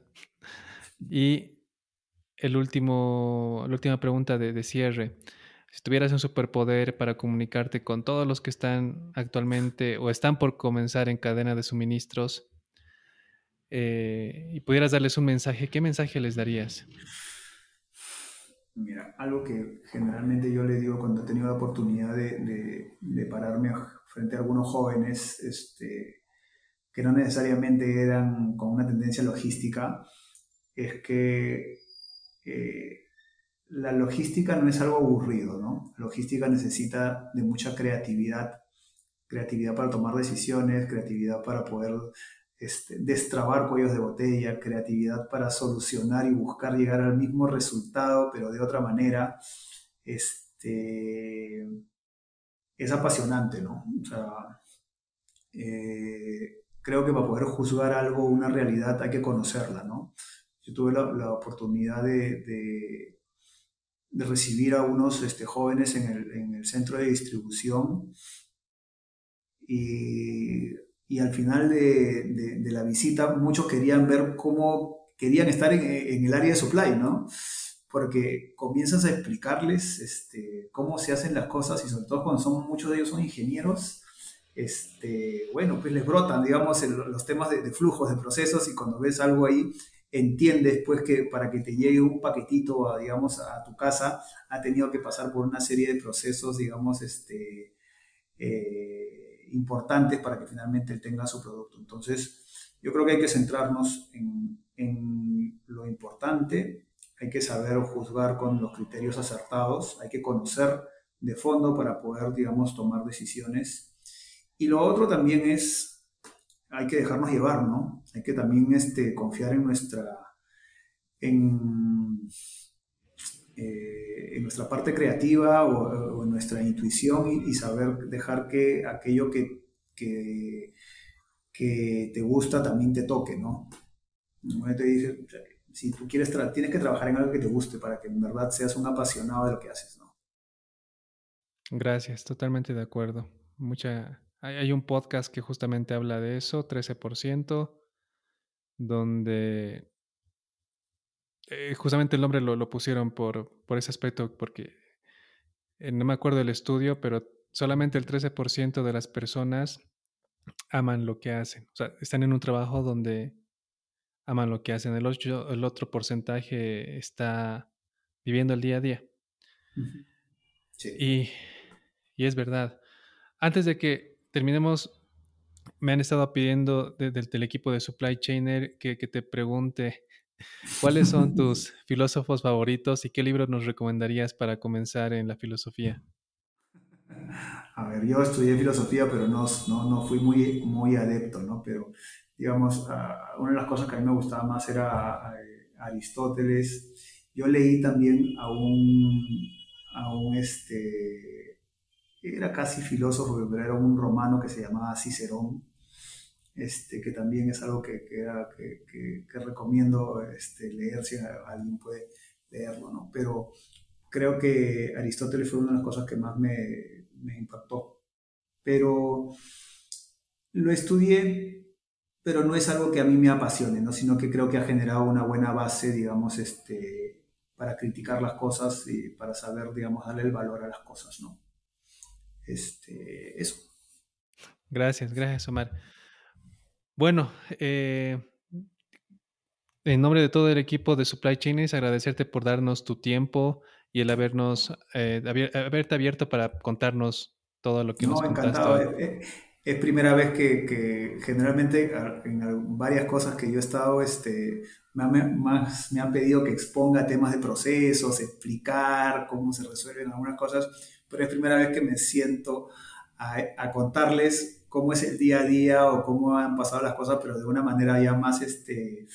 Y el último, la última pregunta de, de, cierre. Si tuvieras un superpoder para comunicarte con todos los que están actualmente o están por comenzar en cadena de suministros eh, y pudieras darles un mensaje, ¿qué mensaje les darías? Mira, algo que generalmente yo le digo cuando he tenido la oportunidad de, pararme frente a algunos jóvenes, este, que no necesariamente eran con una tendencia logística, es que eh, la logística no es algo aburrido, ¿no? La logística necesita de mucha creatividad, creatividad para tomar decisiones, creatividad para poder este, destrabar cuellos de botella, creatividad para solucionar y buscar llegar al mismo resultado, pero de otra manera. Este, es apasionante, ¿no? O sea, eh, creo que para poder juzgar algo, una realidad, hay que conocerla, ¿no? Yo tuve la, oportunidad de, de, recibir a unos este, jóvenes en el, en el, centro de distribución y, y al final de, de, la visita muchos querían ver cómo querían estar en, en, el área de supply, ¿no? Porque comienzas a explicarles este, cómo se hacen las cosas y sobre todo cuando son, muchos de ellos son ingenieros, este, bueno, pues les brotan, digamos, los temas de, flujos, de procesos, y cuando ves algo ahí, entiendes pues que para que te llegue un paquetito, a, digamos, a tu casa, ha tenido que pasar por una serie de procesos, digamos, este, eh, importantes para que finalmente él tenga su producto. Entonces, yo creo que hay que centrarnos en, lo importante, hay que saber juzgar con los criterios acertados, hay que conocer de fondo para poder, digamos, tomar decisiones y lo otro también es, hay que dejarnos llevar, ¿no? Hay que también este, confiar en nuestra, en, eh, nuestra parte creativa o, nuestra intuición y, saber dejar que aquello que, que, que, te gusta también te toque, ¿no? Te dice, si tú quieres, tienes que trabajar en algo que te guste para que en verdad seas un apasionado de lo que haces, ¿no? Gracias, totalmente de acuerdo. Mucha, hay, un podcast que justamente habla de eso, 13%, donde eh, justamente el nombre lo, pusieron por, por, ese aspecto, porque eh, no me acuerdo del estudio, pero solamente el 13% de las personas aman lo que hacen. O sea, están en un trabajo donde aman lo que hacen. El, el otro porcentaje está viviendo el día a día. Sí. Y, y, es verdad. Antes de que terminemos, me han estado pidiendo del equipo de Supply Chainer que, que te pregunte cuáles son [LAUGHS] tus filósofos favoritos y qué libros nos recomendarías para comenzar en la filosofía. A ver, yo estudié filosofía, pero no, no, no fui muy, muy adepto, ¿no? Pero, digamos, uh, una de las cosas que a mí me gustaba más era uh, Aristóteles. Yo leí también a un, a un este, era casi filósofo, pero era un romano que se llamaba Cicerón, este, que también es algo que, que, que, recomiendo este, leer si alguien puede leerlo, ¿no? Pero creo que Aristóteles fue una de las cosas que más me, me impactó. Pero lo estudié, pero no es algo que a mí me apasione, ¿no? sino que creo que ha generado una buena base, digamos, este, para criticar las cosas y para saber, digamos, darle el valor a las cosas, ¿no? Este, eso. Gracias, gracias, Omar. Bueno, eh, en nombre de todo el equipo de Supply Chains, agradecerte por darnos tu tiempo y el habernos eh, haberte abierto para contarnos todo lo que nos contaste. Encantado. Es, primera vez que, generalmente en varias cosas que yo he estado, este, me, más, me han pedido que exponga temas de procesos, explicar cómo se resuelven algunas cosas, pero es primera vez que me siento a, a contarles cómo es el día a día o cómo han pasado las cosas, pero de una manera ya más, este,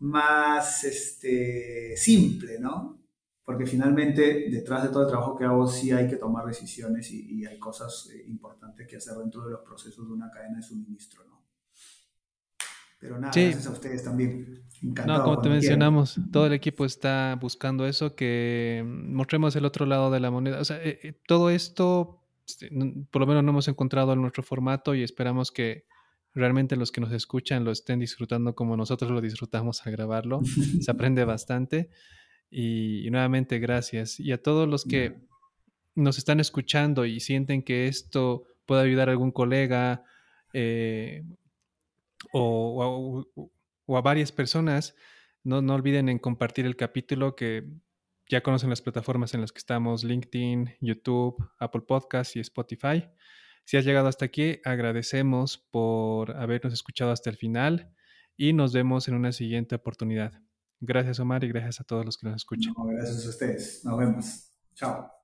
más este, simple, ¿no? Porque finalmente detrás de todo el trabajo que hago sí hay que tomar decisiones y, hay cosas eh, importantes que hacer dentro de los procesos de una cadena de suministro, ¿no? Pero nada, gracias a ustedes también. Encantado no, como te mencionamos, todo el equipo está buscando eso, que mostremos el otro lado de la moneda. O sea, eh, eh, todo esto, por lo menos no hemos encontrado en nuestro formato y esperamos que realmente los que nos escuchan lo estén disfrutando como nosotros lo disfrutamos al grabarlo. [LAUGHS] Se aprende bastante. Y, nuevamente, gracias. Y a todos los que nos están escuchando y sienten que esto puede ayudar a algún colega eh, o, a varias personas, no, no olviden en compartir el capítulo que ya conocen las plataformas en las que estamos, LinkedIn, YouTube, Apple Podcasts y Spotify. Si has llegado hasta aquí, agradecemos por habernos escuchado hasta el final y nos vemos en una siguiente oportunidad. Gracias Omar y gracias a todos los que nos escuchan. gracias a ustedes. Nos vemos. Chao.